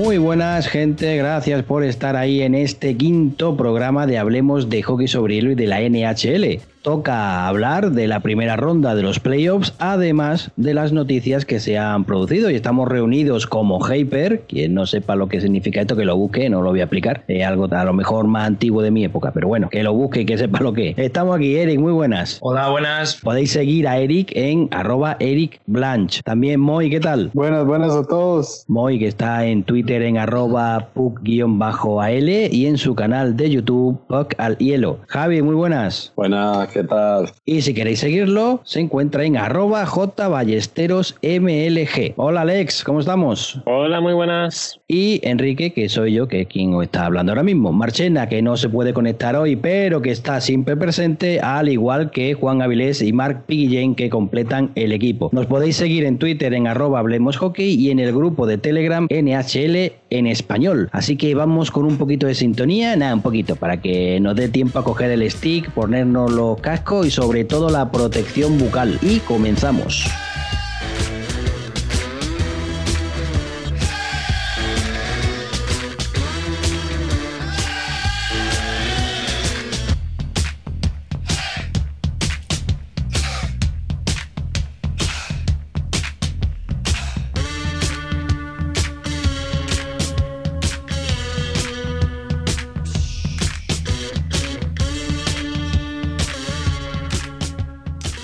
Muy buenas gente, gracias por estar ahí en este quinto programa de Hablemos de Hockey sobre Hielo y de la NHL toca hablar de la primera ronda de los playoffs, además de las noticias que se han producido. Y estamos reunidos como Hyper, quien no sepa lo que significa esto, que lo busque, no lo voy a explicar. Es algo a lo mejor más antiguo de mi época, pero bueno, que lo busque y que sepa lo que es. Estamos aquí, Eric, muy buenas. Hola, buenas. Podéis seguir a Eric en arroba Eric Blanche. También Moy, ¿qué tal? Buenas, buenas a todos. Moy, que está en Twitter en arroba puck-al y en su canal de YouTube, Puck al Hielo. Javi, muy buenas. Buenas, ¿qué tal? Y si queréis seguirlo, se encuentra en arroba jballesterosmlg. Hola Alex, ¿cómo estamos? Hola, muy buenas. Y Enrique, que soy yo, que es quien os está hablando ahora mismo. Marchena, que no se puede conectar hoy, pero que está siempre presente, al igual que Juan Avilés y Mark Piguillén, que completan el equipo. Nos podéis seguir en Twitter en arroba Hablemos Hockey y en el grupo de Telegram NHL en español. Así que vamos con un poquito de sintonía, nada, un poquito, para que nos dé tiempo a coger el stick, ponernos los cascos y sobre todo la protección bucal. Y comenzamos.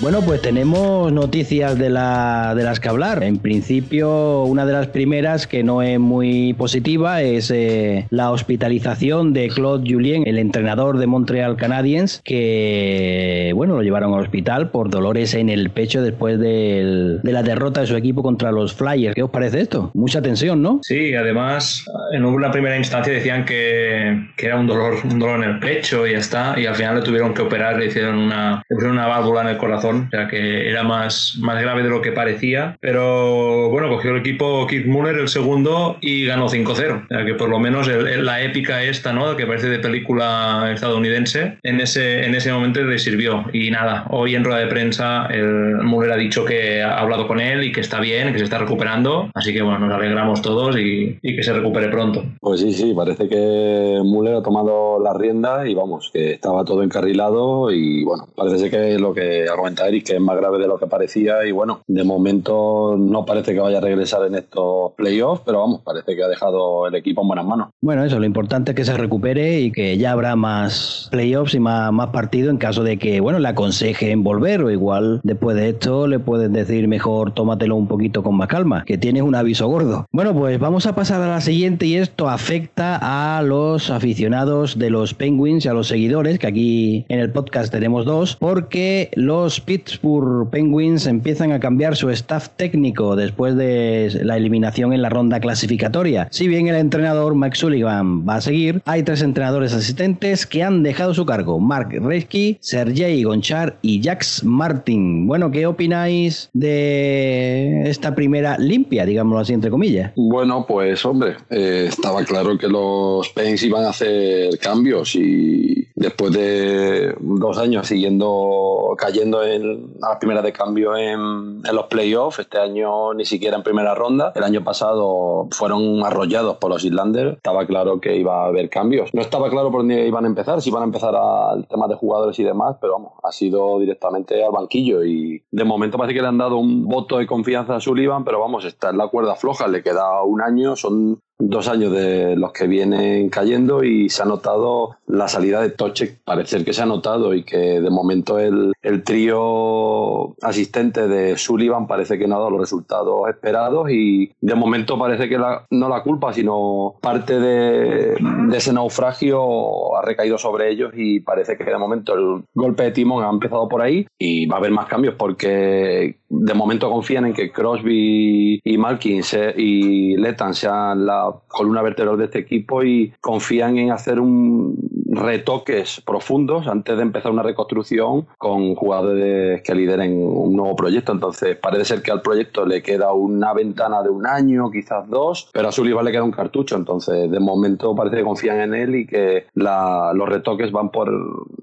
Bueno, pues tenemos noticias de, la, de las que hablar. En principio, una de las primeras que no es muy positiva es eh, la hospitalización de Claude Julien, el entrenador de Montreal Canadiens, que bueno, lo llevaron al hospital por dolores en el pecho después de la derrota de su equipo contra los Flyers. ¿Qué os parece esto? Mucha tensión, ¿no? Sí, además, en una primera instancia decían que, que era un dolor, un dolor en el pecho y ya está, y al final le tuvieron que operar, le hicieron una, una válvula en el corazón o sea que era más, más grave de lo que parecía. Pero bueno, cogió el equipo Keith Muller el segundo y ganó 5-0. O sea que por lo menos la épica esta, ¿no? Que parece de película estadounidense, en ese, en ese momento le sirvió. Y nada, hoy en rueda de prensa el Muller ha dicho que ha hablado con él y que está bien, que se está recuperando. Así que bueno, nos alegramos todos y, y que se recupere pronto. Pues sí, sí, parece que Muller ha tomado la rienda y vamos, que estaba todo encarrilado y bueno, parece ser que lo que argumenta Eric, que es más grave de lo que parecía y bueno, de momento no parece que vaya a regresar en estos playoffs, pero vamos, parece que ha dejado el equipo en buenas manos. Bueno, eso, lo importante es que se recupere y que ya habrá más playoffs y más, más partidos en caso de que, bueno, le aconsejen volver o igual después de esto le pueden decir mejor tómatelo un poquito con más calma, que tienes un aviso gordo. Bueno, pues vamos a pasar a la siguiente y esto afecta a los aficionados de los Penguins y a los seguidores, que aquí en el podcast tenemos dos, porque los Pittsburgh Penguins empiezan a cambiar su staff técnico después de la eliminación en la ronda clasificatoria. Si bien el entrenador Mike Sullivan va a seguir, hay tres entrenadores asistentes que han dejado su cargo: Mark Reisky, Sergei Gonchar y Jax Martin. Bueno, ¿qué opináis de esta primera limpia, digámoslo así, entre comillas? Bueno, pues hombre, eh, estaba claro que los Penguins iban a hacer cambios y después de dos años siguiendo cayendo en, a la primera de cambio en, en, los playoffs, este año ni siquiera en primera ronda. El año pasado fueron arrollados por los Islanders. Estaba claro que iba a haber cambios. No estaba claro por dónde iban a empezar, si iban a empezar al tema de jugadores y demás, pero vamos, ha sido directamente al banquillo y de momento parece que le han dado un voto de confianza a Sullivan, pero vamos, está en la cuerda floja, le queda un año, son dos años de los que vienen cayendo y se ha notado la salida de Tochek, parece que se ha notado y que de momento el, el trío asistente de Sullivan parece que no ha dado los resultados esperados y de momento parece que la, no la culpa sino parte de, de, ese naufragio ha recaído sobre ellos y parece que de momento el golpe de timón ha empezado por ahí y va a haber más cambios porque de momento confían en que Crosby y Malkin se, y Letan sean la columna vertebral de este equipo y confían en hacer un retoques profundos antes de empezar una reconstrucción con jugadores que lideren un nuevo proyecto. Entonces, parece ser que al proyecto le queda una ventana de un año, quizás dos, pero a Sullivan le queda un cartucho. Entonces, de momento parece que confían en él y que los retoques van por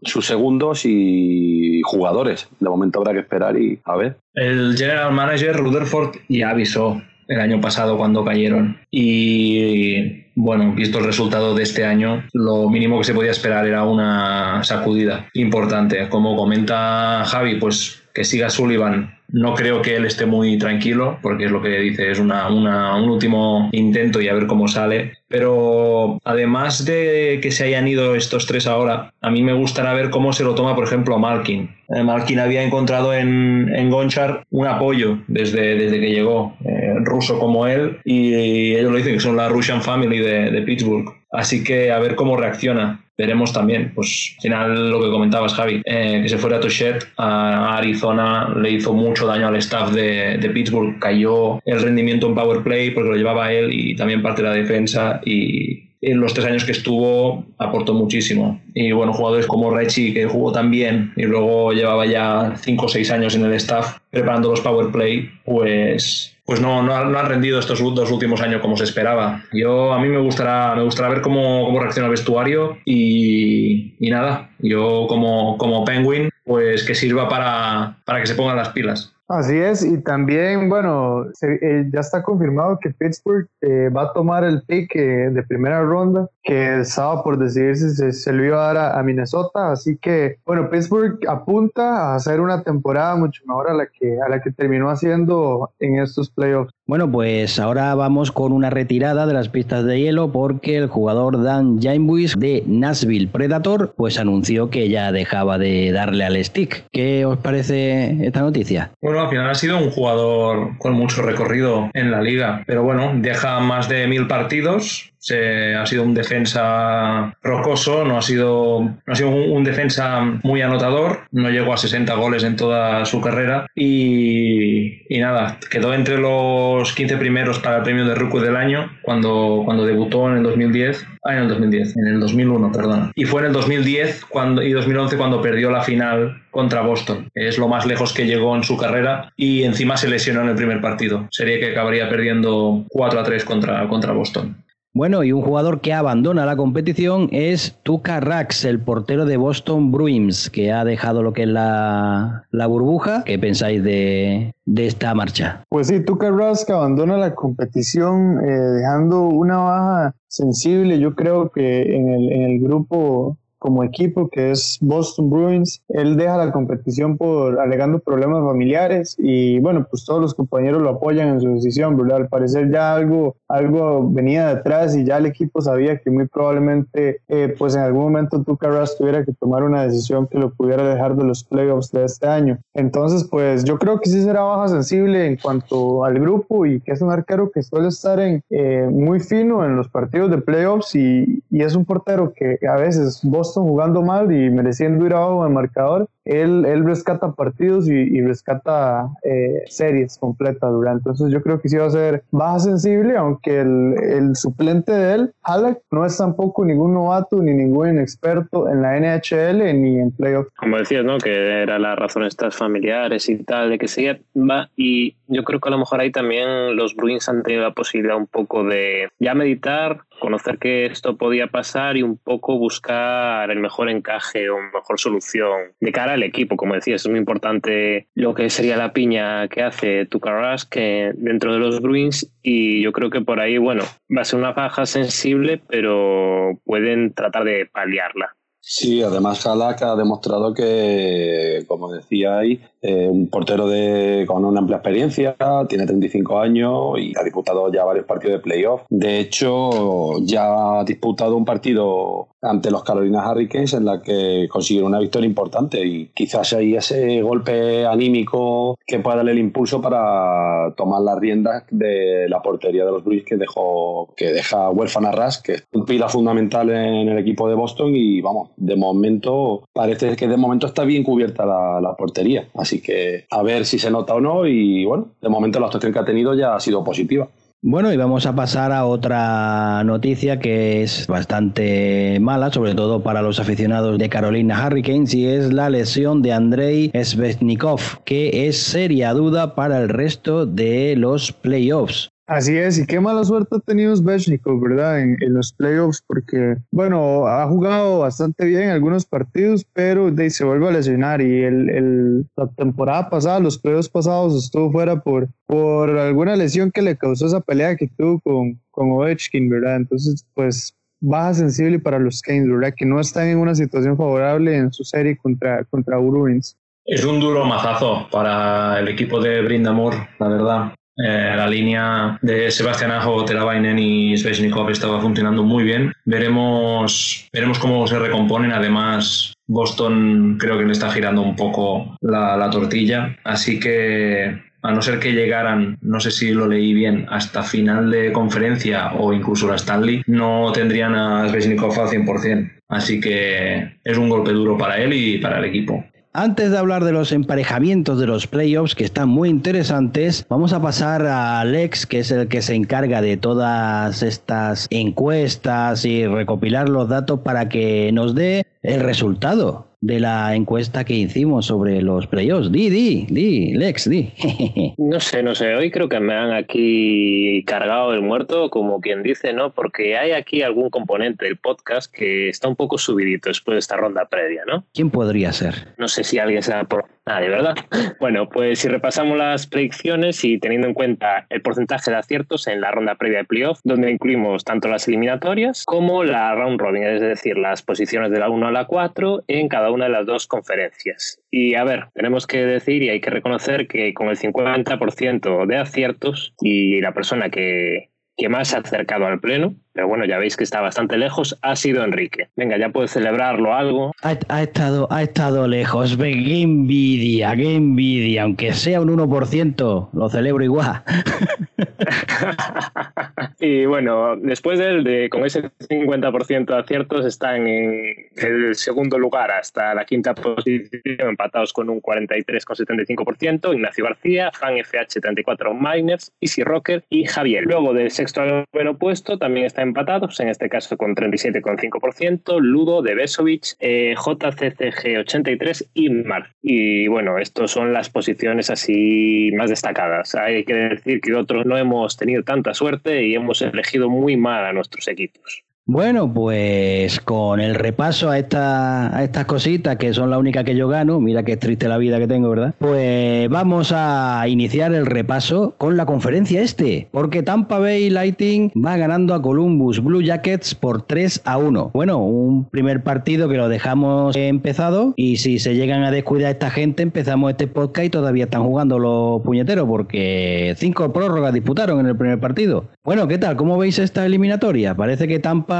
sus segundos y jugadores. De momento habrá que esperar y a ver. El general manager Rutherford ya avisó el año pasado cuando cayeron. Y bueno, visto el resultado de este año, lo mínimo que se podía esperar era una sacudida importante. Como comenta Javi, pues que siga Sullivan no creo que él esté muy tranquilo, porque es lo que dice, es una, un último intento y a ver cómo sale. Pero además de que se hayan ido estos tres ahora, a mí me gustaría ver cómo se lo toma, por ejemplo, Malkin. Eh, Malkin había encontrado en, en Gonchar un apoyo desde, desde que llegó, eh, ruso como él, y ellos lo dicen que son la Russian Family de, de Pittsburgh. Así que a ver cómo reacciona veremos también, pues al final lo que comentabas Javi, eh, que se fuera a Touchet a Arizona le hizo mucho daño al staff de, de, Pittsburgh, cayó el rendimiento en power play porque lo llevaba él y también parte de la defensa y en los tres años que estuvo aportó muchísimo. Y bueno, jugadores como Rechi, que jugó también y luego llevaba ya cinco o seis años en el staff preparando los power play, pues pues no, no, han rendido estos dos últimos años como se esperaba. Yo a mí me gustará, me gustará ver cómo, cómo reacciona el vestuario y, y nada, yo como, como Penguin, pues que sirva para, para que se pongan las pilas. Así es, y también, bueno, eh, ya está confirmado que Pittsburgh eh, va a tomar el pick eh, de primera ronda, que estaba por decidirse si se, lo iba a dar a, Minnesota, así que, bueno, Pittsburgh apunta a hacer una temporada mucho mejor a la que, a la que terminó haciendo en estos playoffs. Bueno, pues ahora vamos con una retirada de las pistas de hielo porque el jugador Dan Jamebuis de Nashville Predator pues anunció que ya dejaba de darle al stick. ¿Qué os parece esta noticia? Bueno, al final ha sido un jugador con mucho recorrido en la liga, pero bueno, deja más de mil partidos, se, ha sido un defensa rocoso, no ha sido, no ha sido un, defensa muy anotador, no llegó a 60 goles en toda su carrera y, y, nada, quedó entre los 15 primeros para el premio de Rookie del año cuando, cuando debutó en el 2010, ah, en el 2010, en el 2001, perdona. Y fue en el 2010 cuando, y 2011 cuando perdió la final contra Boston. Es lo más lejos que llegó en su carrera y encima se lesionó en el primer partido. Sería que acabaría perdiendo 4 a 3 contra, contra Boston. Bueno, y un jugador que abandona la competición es Tuka Rax, el portero de Boston Bruins, que ha dejado lo que es la, burbuja. ¿Qué pensáis de, esta marcha? Pues sí, Tuka Rax abandona la competición eh, dejando una baja sensible. Yo creo que en el, en el grupo como equipo, que es Boston Bruins. Él deja la competición por alegando problemas familiares y bueno, pues todos los compañeros lo apoyan en su decisión, ¿verdad? Al parecer ya algo, algo venía detrás y ya el equipo sabía que muy probablemente eh, pues en algún momento Tuca Russ tuviera que tomar una decisión que lo pudiera dejar de los playoffs de este año. Entonces, pues yo creo que sí será baja sensible en cuanto al grupo y que es un arquero que suele estar en, eh, muy fino en los partidos de playoffs y, y es un portero que a veces Boston jugando mal y mereciendo ir abajo el marcador, él, él rescata partidos y, rescata eh, series completas, durante Entonces yo creo que sí va a ser baja sensible, aunque el, el suplente de él, Halleck, no es tampoco ningún novato ni ningún experto en la NHL ni en playoffs. Como decías, ¿no? Que era la razón estas familiares y tal, de que se va y yo creo que a lo mejor ahí también los Bruins han tenido la posibilidad un poco de ya meditar, conocer que esto podía pasar y un poco buscar el mejor encaje o mejor solución de cara al equipo. Como decías, es muy importante lo que sería la piña que hace Tucaras que dentro de los Bruins y yo creo que por ahí, bueno, va a ser una baja sensible, pero pueden tratar de paliarla. Sí, además Halak ha demostrado que, como decía ahí, eh, un portero de, con una amplia experiencia, tiene 35 años y ha disputado ya varios partidos de playoff. De hecho, ya ha disputado un partido ante los Carolina Hurricanes en la que consiguieron una victoria importante y quizás ahí ese golpe anímico que pueda darle el impulso para tomar las riendas de la portería de los Bruins que dejó que deja huérfana Ras, que es un pila fundamental en el equipo de Boston y vamos, de momento parece que de momento está bien cubierta la, la portería. Así Así que a ver si se nota o no y bueno, de momento la actuación que ha tenido ya ha sido positiva. Bueno, y vamos a pasar a otra noticia que es bastante mala, sobre todo para los aficionados de Carolina Hurricanes, y es la lesión de Andrei Svechnikov, que es seria duda para el resto de los playoffs. Así es, y qué mala suerte ha tenido Svechnikov, ¿verdad? En, los playoffs, porque, bueno, ha jugado bastante bien en algunos partidos, pero se vuelve a lesionar. Y el, la temporada pasada, los playoffs pasados, estuvo fuera por, por alguna lesión que le causó esa pelea que tuvo con, con Ovechkin, ¿verdad? Entonces, pues baja sensible para los Canes, ¿verdad? Que no están en una situación favorable en su serie contra, contra Bruins. Es un duro mazazo para el equipo de Brindamor, la verdad. Eh, la línea de Sebastián Ajo, Teravainen y Svechnikov estaba funcionando muy bien. Veremos, veremos cómo se recomponen. Además, Boston creo que le está girando un poco la, la tortilla. Así que a no ser que llegaran, no sé si lo leí bien, hasta final de conferencia o incluso la Stanley, no tendrían a Svechnikov al 100%. Así que es un golpe duro para él y para el equipo. Antes de hablar de los emparejamientos de los playoffs, que están muy interesantes, vamos a pasar a Alex, que es el que se encarga de todas estas encuestas y recopilar los datos para que nos dé el resultado de la encuesta que hicimos sobre los playoffs. Di, di, di, Lex, di. no sé, no sé. Hoy creo que me han aquí cargado el muerto, como quien dice, ¿no? Porque hay aquí algún componente del podcast que está un poco subidito después de esta ronda previa, ¿no? ¿Quién podría ser? No sé si alguien se da por nadie, ¿verdad? Bueno, pues si repasamos las predicciones y teniendo en cuenta el porcentaje de aciertos en la ronda previa de playoff, donde incluimos tanto las eliminatorias como la round robin, es decir, las posiciones de la 1 a la 4 en cada una de las dos conferencias. Y a ver, tenemos que decir y hay que reconocer que con el 50% de aciertos y la persona que, que más se ha acercado al pleno, pero bueno, ya veis que está bastante lejos, ha sido Enrique. Venga, ya puedes celebrarlo algo. Ha, estado, ha estado lejos, qué envidia, qué envidia, aunque sea un 1%, lo celebro igual. y bueno, después de él, de, con ese 50% de aciertos, están en el segundo lugar hasta la quinta posición, empatados con un 43,75%, Ignacio García, Fan FH 34 Miners, Easy Rocker y Javier. Luego del sexto al noveno puesto también está empatados, en este caso con 37,5%, Ludo de Besovich, eh, JCCG83 y Mar. Y bueno, estos son las posiciones así más destacadas. Hay que decir que otros no hemos tenido tanta suerte y hemos elegido muy mal a nuestros equipos. Bueno, pues con el repaso a, esta, a estas cositas que son la única que yo gano, mira qué triste la vida que tengo, ¿verdad? Pues vamos a iniciar el repaso con la conferencia este, porque Tampa Bay Lightning va ganando a Columbus Blue Jackets por 3 a 1. Bueno, un primer partido que lo dejamos empezado y si se llegan a descuidar esta gente, empezamos este podcast y todavía están jugando los puñeteros porque cinco prórrogas disputaron en el primer partido. Bueno, ¿qué tal? ¿Cómo veis esta eliminatoria? Parece que Tampa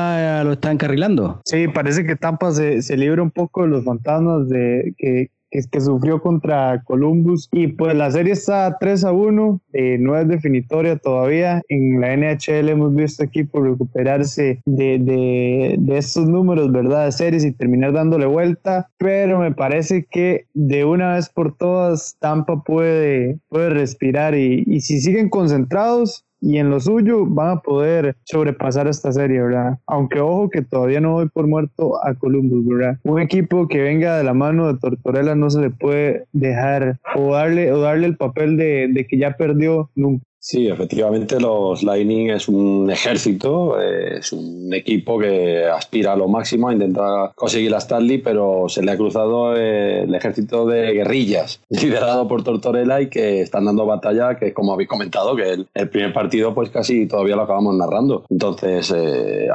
lo está encarrilando. Sí, parece que Tampa se, se libra un poco de los fantasmas de que, que, sufrió contra Columbus. Y pues la serie está 3 a 1, eh, no es definitoria todavía. En la NHL hemos visto equipos recuperarse de, de, de, estos números, ¿verdad? De series y terminar dándole vuelta. Pero me parece que de una vez por todas Tampa puede, puede respirar y, y si siguen concentrados y en lo suyo van a poder sobrepasar esta serie, ¿verdad? Aunque ojo que todavía no doy por muerto a Columbus, ¿verdad? Un equipo que venga de la mano de Tortorella no se le puede dejar o darle, o darle el papel de, de que ya perdió nunca. Sí, efectivamente los Lightning es un ejército, es un equipo que aspira a lo máximo, a intentar conseguir la Stanley, pero se le ha cruzado el ejército de guerrillas liderado por Tortorella y que están dando batalla, que como habéis comentado, que el, primer partido pues casi todavía lo acabamos narrando. Entonces, eh,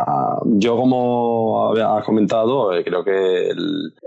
yo como has comentado, eh, creo que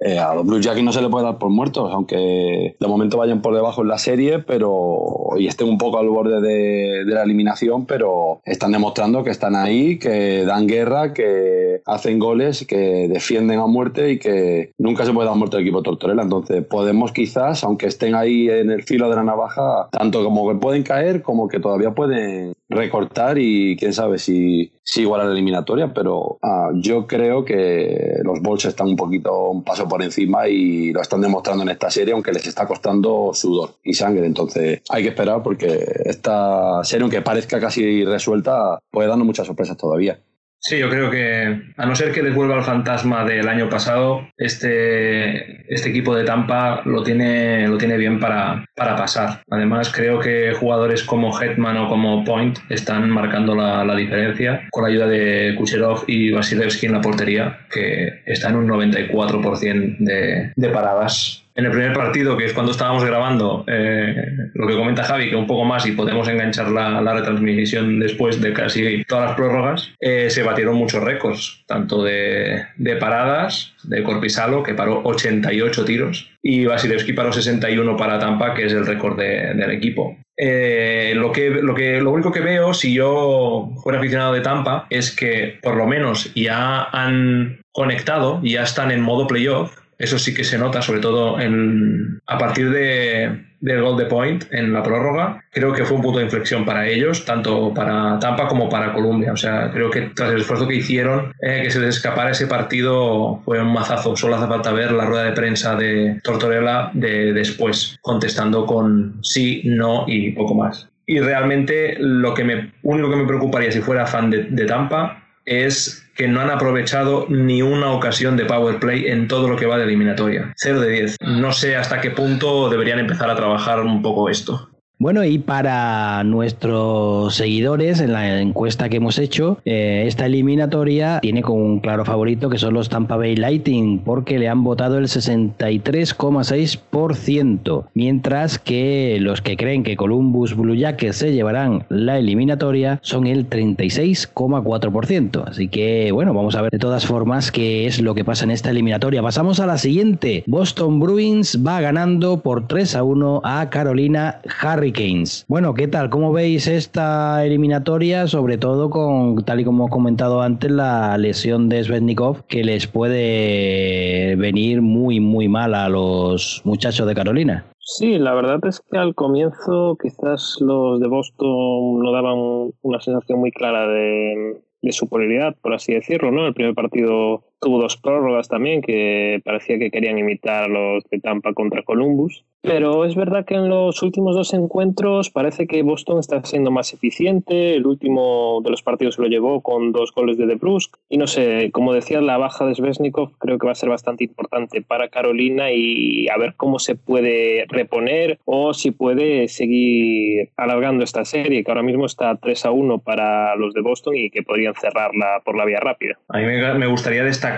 eh, a los Blue Jackets no se le puede dar por muertos, aunque de momento vayan por debajo en la serie, pero y estén un poco al borde de de, la eliminación, pero están demostrando que están ahí, que dan guerra, que hacen goles, que defienden a muerte y que nunca se puede dar muerte al equipo Tortorella. Entonces podemos quizás, aunque estén ahí en el filo de la navaja, tanto como que pueden caer como que todavía pueden recortar y quién sabe si, si igual a la eliminatoria, pero ah, yo creo que los Bulls están un poquito un paso por encima y lo están demostrando en esta serie, aunque les está costando sudor y sangre. Entonces hay que esperar porque esta serie, aunque parezca casi resuelta, puede darnos muchas sorpresas todavía. Sí, yo creo que a no ser que les vuelva el fantasma del año pasado, este, este equipo de Tampa lo tiene, lo tiene bien para, para pasar. Además, creo que jugadores como Hetman o como Point están marcando la, la diferencia con la ayuda de Kucherov y Vasilevsky en la portería, que está en un 94% de, de paradas en el primer partido, que es cuando estábamos grabando, eh, lo que comenta Javi, que un poco más y podemos enganchar la, retransmisión después de casi todas las prórrogas, eh, se batieron muchos récords, tanto de, paradas, de Corpisalo, que paró 88 tiros, y Vasilevsky paró 61 para Tampa, que es el récord del equipo. Eh, lo, que, lo, que, lo único que veo, si yo fuera aficionado de Tampa, es que por lo menos ya han conectado, ya están en modo playoff, eso sí que se nota, sobre todo en, a partir de, del gol de Point en la prórroga. Creo que fue un punto de inflexión para ellos, tanto para Tampa como para Colombia. O sea, creo que tras el esfuerzo que hicieron, eh, que se les escapara ese partido fue un mazazo. Solo hace falta ver la rueda de prensa de Tortorella de después, contestando con sí, no y poco más. Y realmente lo que me, único que me preocuparía si fuera fan de, de Tampa es que no han aprovechado ni una ocasión de power play en todo lo que va de eliminatoria. 0 de 10. No sé hasta qué punto deberían empezar a trabajar un poco esto. Bueno, y para nuestros seguidores, en la encuesta que hemos hecho, eh, esta eliminatoria tiene como un claro favorito que son los Tampa Bay Lightning, porque le han votado el 63,6%, mientras que los que creen que Columbus Blue Jackets se llevarán la eliminatoria son el 36,4%. Así que, bueno, vamos a ver de todas formas qué es lo que pasa en esta eliminatoria. Pasamos a la siguiente. Boston Bruins va ganando por 3 a 1 a Carolina Harry bueno, ¿qué tal? ¿Cómo veis esta eliminatoria? Sobre todo con, tal y como he comentado antes, la lesión de Svetnikov, que les puede venir muy, muy mal a los muchachos de Carolina. Sí, la verdad es que al comienzo quizás los de Boston no daban una sensación muy clara de, de superioridad, por así decirlo, ¿no? El primer partido tuvo dos prórrogas también que parecía que querían imitar los de Tampa contra Columbus. Pero es verdad que en los últimos dos encuentros parece que Boston está siendo más eficiente. El último de los partidos se lo llevó con dos goles de DeBrusque. Y no sé, como decía, la baja de Svesnikov creo que va a ser bastante importante para Carolina y a ver cómo se puede reponer o si puede seguir alargando esta serie, que ahora mismo está 3 a 1 para los de Boston y que podrían cerrarla por la vía rápida. A mí me gustaría destacar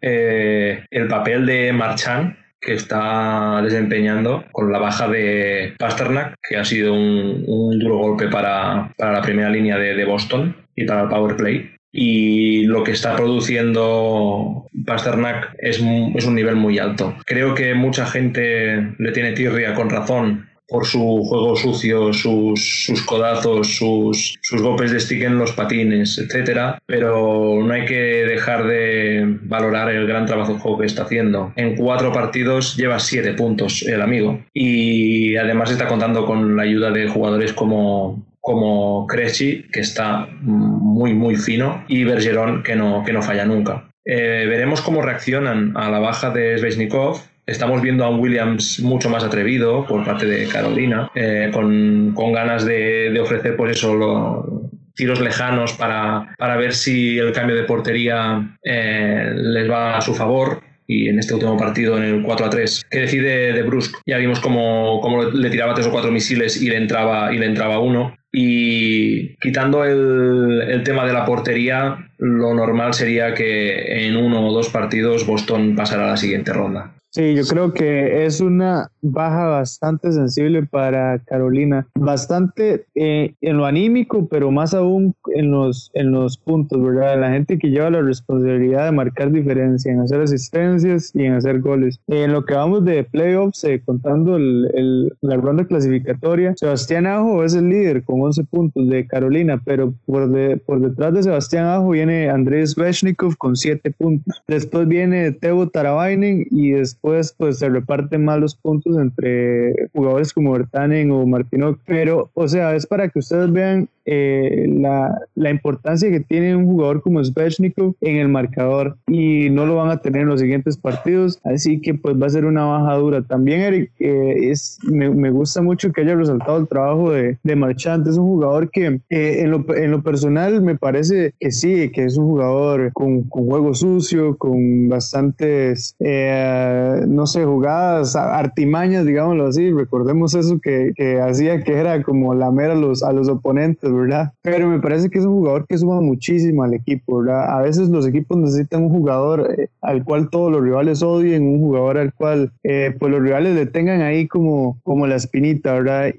eh, el papel de Marchand que está desempeñando con la baja de Pasternak, que ha sido un, duro golpe para, la primera línea de, Boston y para el power play. Y lo que está produciendo Pasternak es un nivel muy alto. Creo que mucha gente le tiene tirria con razón por su juego sucio, sus, sus codazos, sus, sus, golpes de stick en los patines, etcétera, pero no hay que dejar de valorar el gran trabajo que está haciendo. En cuatro partidos lleva siete puntos el amigo y además está contando con la ayuda de jugadores como como Cresci, que está muy muy fino, y Bergeron, que no, que no falla nunca. Eh, veremos cómo reaccionan a la baja de Svechnikov Estamos viendo a un Williams mucho más atrevido por parte de Carolina, eh, con, ganas de, ofrecer pues eso, los tiros lejanos para, ver si el cambio de portería eh, les va a su favor y en este último partido, en el 4 a 3, que decide de Brusque, ya vimos cómo, le tiraba tres o cuatro misiles y le entraba, y le entraba uno. Y quitando el, el, tema de la portería, lo normal sería que en uno o dos partidos Boston pasara a la siguiente ronda. Sí, yo creo que es una baja bastante sensible para Carolina, bastante eh, en lo anímico, pero más aún en los, en los puntos, ¿verdad? La gente que lleva la responsabilidad de marcar diferencia, en hacer asistencias y en hacer goles. En lo que vamos de playoffs, eh, contando el, la ronda clasificatoria, Sebastián Ajo es el líder con 11 puntos de Carolina, pero por, de, por detrás de Sebastián Ajo viene Andrés Veshnikov con 7 puntos. Después viene Tebo Taravainen y después pues se reparten más los puntos entre jugadores como Bertanen o Martino, pero o sea, es para que ustedes vean eh, la, la, importancia que tiene un jugador como Svechnikov en el marcador y no lo van a tener en los siguientes partidos, así que pues va a ser una baja dura. También Eric, eh, es, me, me, gusta mucho que haya resaltado el trabajo de, de Marchand, es un jugador que eh, en, lo, en, lo, personal me parece que sí, que es un jugador con, con juego sucio, con bastantes, no sé, jugadas, artimañas, digámoslo así, recordemos eso que, que hacía que era como lamer a los, a los oponentes, Pero me parece que es un jugador que suma muchísimo al equipo. A veces los equipos necesitan un jugador eh, al cual todos los rivales odien, un jugador al cual eh, pues los rivales le tengan ahí como, como la espinita,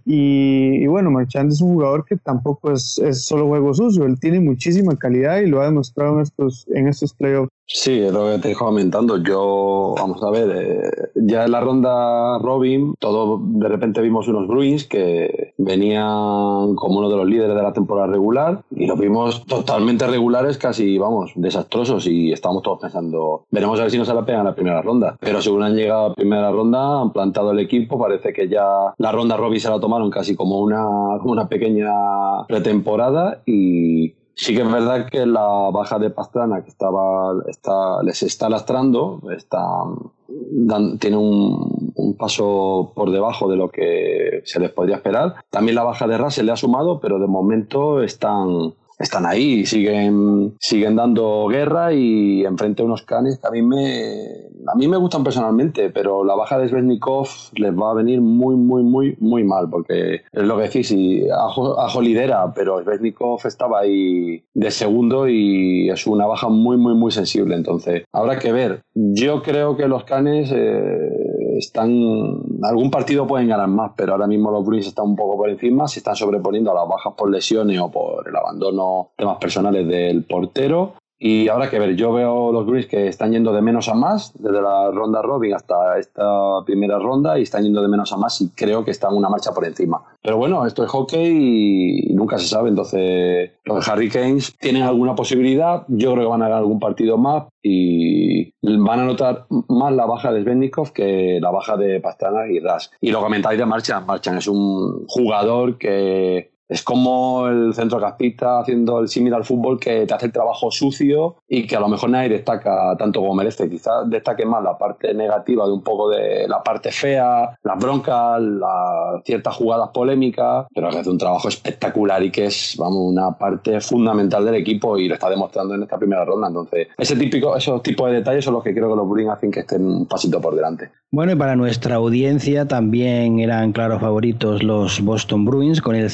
y bueno, Marchand es un jugador que tampoco es, es solo juego sucio, él tiene muchísima calidad y lo ha demostrado en estos, en estos playoffs. Sí, es lo que te dijo comentando. Yo, vamos a ver, eh, ya en la ronda Robin, todo de repente vimos unos Bruins que venían como uno de los líderes de la temporada regular y los vimos totalmente regulares, casi, vamos, desastrosos y estábamos todos pensando, veremos a ver si nos se la pegan la primera ronda. Pero según han llegado a la primera ronda, han plantado el equipo, parece que ya la ronda Robin se la tomaron casi como una, como una pequeña pretemporada y Sí que es verdad que la baja de Pastrana que estaba, está, les está lastrando, está, tiene un, un, paso por debajo de lo que se les podría esperar. También la baja de Russell le ha sumado, pero de momento están, están ahí, siguen, siguen dando guerra y enfrente a unos canes que a mí me a mí me gustan personalmente, pero la baja de Svesnikov les va a venir muy, muy, muy, muy mal, porque es lo que decís, y Ajo, Ajo lidera, pero Svesnikov estaba ahí de segundo y es una baja muy, muy, muy sensible, entonces habrá que ver. Yo creo que los canes eh, están, algún partido pueden ganar más, pero ahora mismo los Bruins están un poco por encima, se están sobreponiendo a las bajas por lesiones o por el abandono, temas personales del portero. Y ahora que ver, yo veo los Bruins que están yendo de menos a más, desde la ronda Robin hasta esta primera ronda, y están yendo de menos a más y creo que están una marcha por encima. Pero bueno, esto es hockey y nunca se sabe, entonces los Hurricanes tienen alguna posibilidad, yo creo que van a ganar algún partido más y van a notar más la baja de Svennikov que la baja de Pastrana y Ras. Y lo comentáis de Marchan, Marchan es un jugador que es como el centrocampista haciendo el símil al fútbol que te hace el trabajo sucio y que a lo mejor nadie destaca tanto como merece. Quizás destaque más la parte negativa de un poco de la parte fea, las broncas, las ciertas jugadas polémicas, pero que hace un trabajo espectacular y que es, vamos, una parte fundamental del equipo y lo está demostrando en esta primera ronda. Entonces, ese típico, esos tipos de detalles son los que creo que los Bruins hacen que estén un pasito por delante. Bueno, y para nuestra audiencia también eran claros favoritos los Boston Bruins con el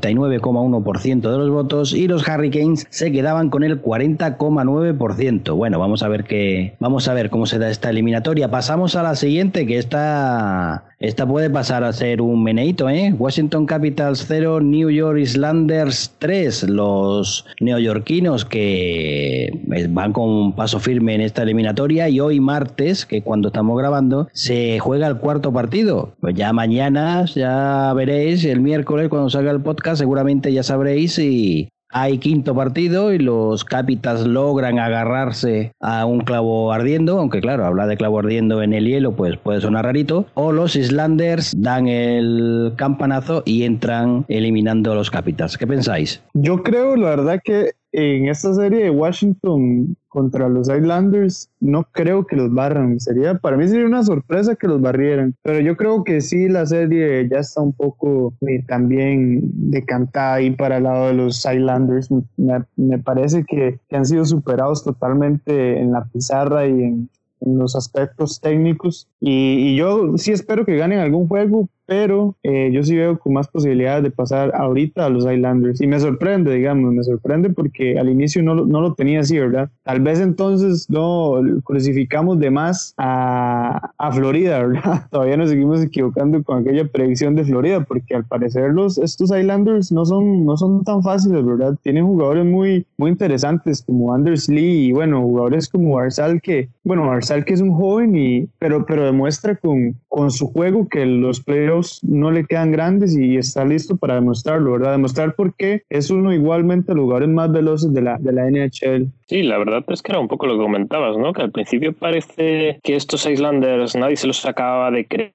59,1% de los votos y los Hurricanes se quedaban con el 40,9%. Bueno, vamos a ver qué vamos a ver cómo se da esta eliminatoria. Pasamos a la siguiente que esta esta puede pasar a ser un meneito, ¿eh? Washington Capitals 0, New York Islanders 3. Los neoyorquinos que van con un paso firme en esta eliminatoria y hoy martes, que cuando estamos grabando, se juega el cuarto partido. Pues ya mañana, ya veréis, el miércoles cuando salga el podcast, seguramente ya sabréis si hay quinto partido y los Capitals logran agarrarse a un clavo ardiendo, aunque claro, hablar de clavo ardiendo en el hielo pues puede sonar rarito, o los Islanders dan el campanazo y entran eliminando a los Capitals. ¿Qué pensáis? Yo creo, la verdad, que en esta serie de Washington contra los Islanders, no creo que los barran. Sería, para mí sería una sorpresa que los barrieran. Pero yo creo que sí, la serie ya está un poco eh, también decantada ahí para el lado de los Islanders. Me, me parece que, que, han sido superados totalmente en la pizarra y en, en los aspectos técnicos. Y, y, yo sí espero que ganen algún juego, pero eh, yo sí veo con más posibilidades de pasar ahorita a los Islanders. Y me sorprende, digamos, me sorprende porque al inicio no, no lo tenía así, ¿verdad? Tal vez entonces no crucificamos de más a, a Florida, ¿verdad? Todavía nos seguimos equivocando con aquella predicción de Florida, porque al parecer los, estos Islanders no son, no son tan fáciles, ¿verdad? Tienen jugadores muy, muy interesantes como Anders Lee y bueno, jugadores como Arsal que, bueno, Arsal que es un joven y, pero, pero demuestra con, con su juego que los playoffs no le quedan grandes y está listo para demostrarlo, ¿verdad? Demostrar por qué es uno igualmente los jugadores más veloces de la, de la NHL. Sí, la verdad es que era un poco lo que comentabas, ¿no? Que al principio parece que estos Islanders nadie se los acababa de creer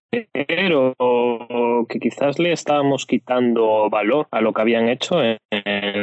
o, que quizás le estábamos quitando valor a lo que habían hecho en,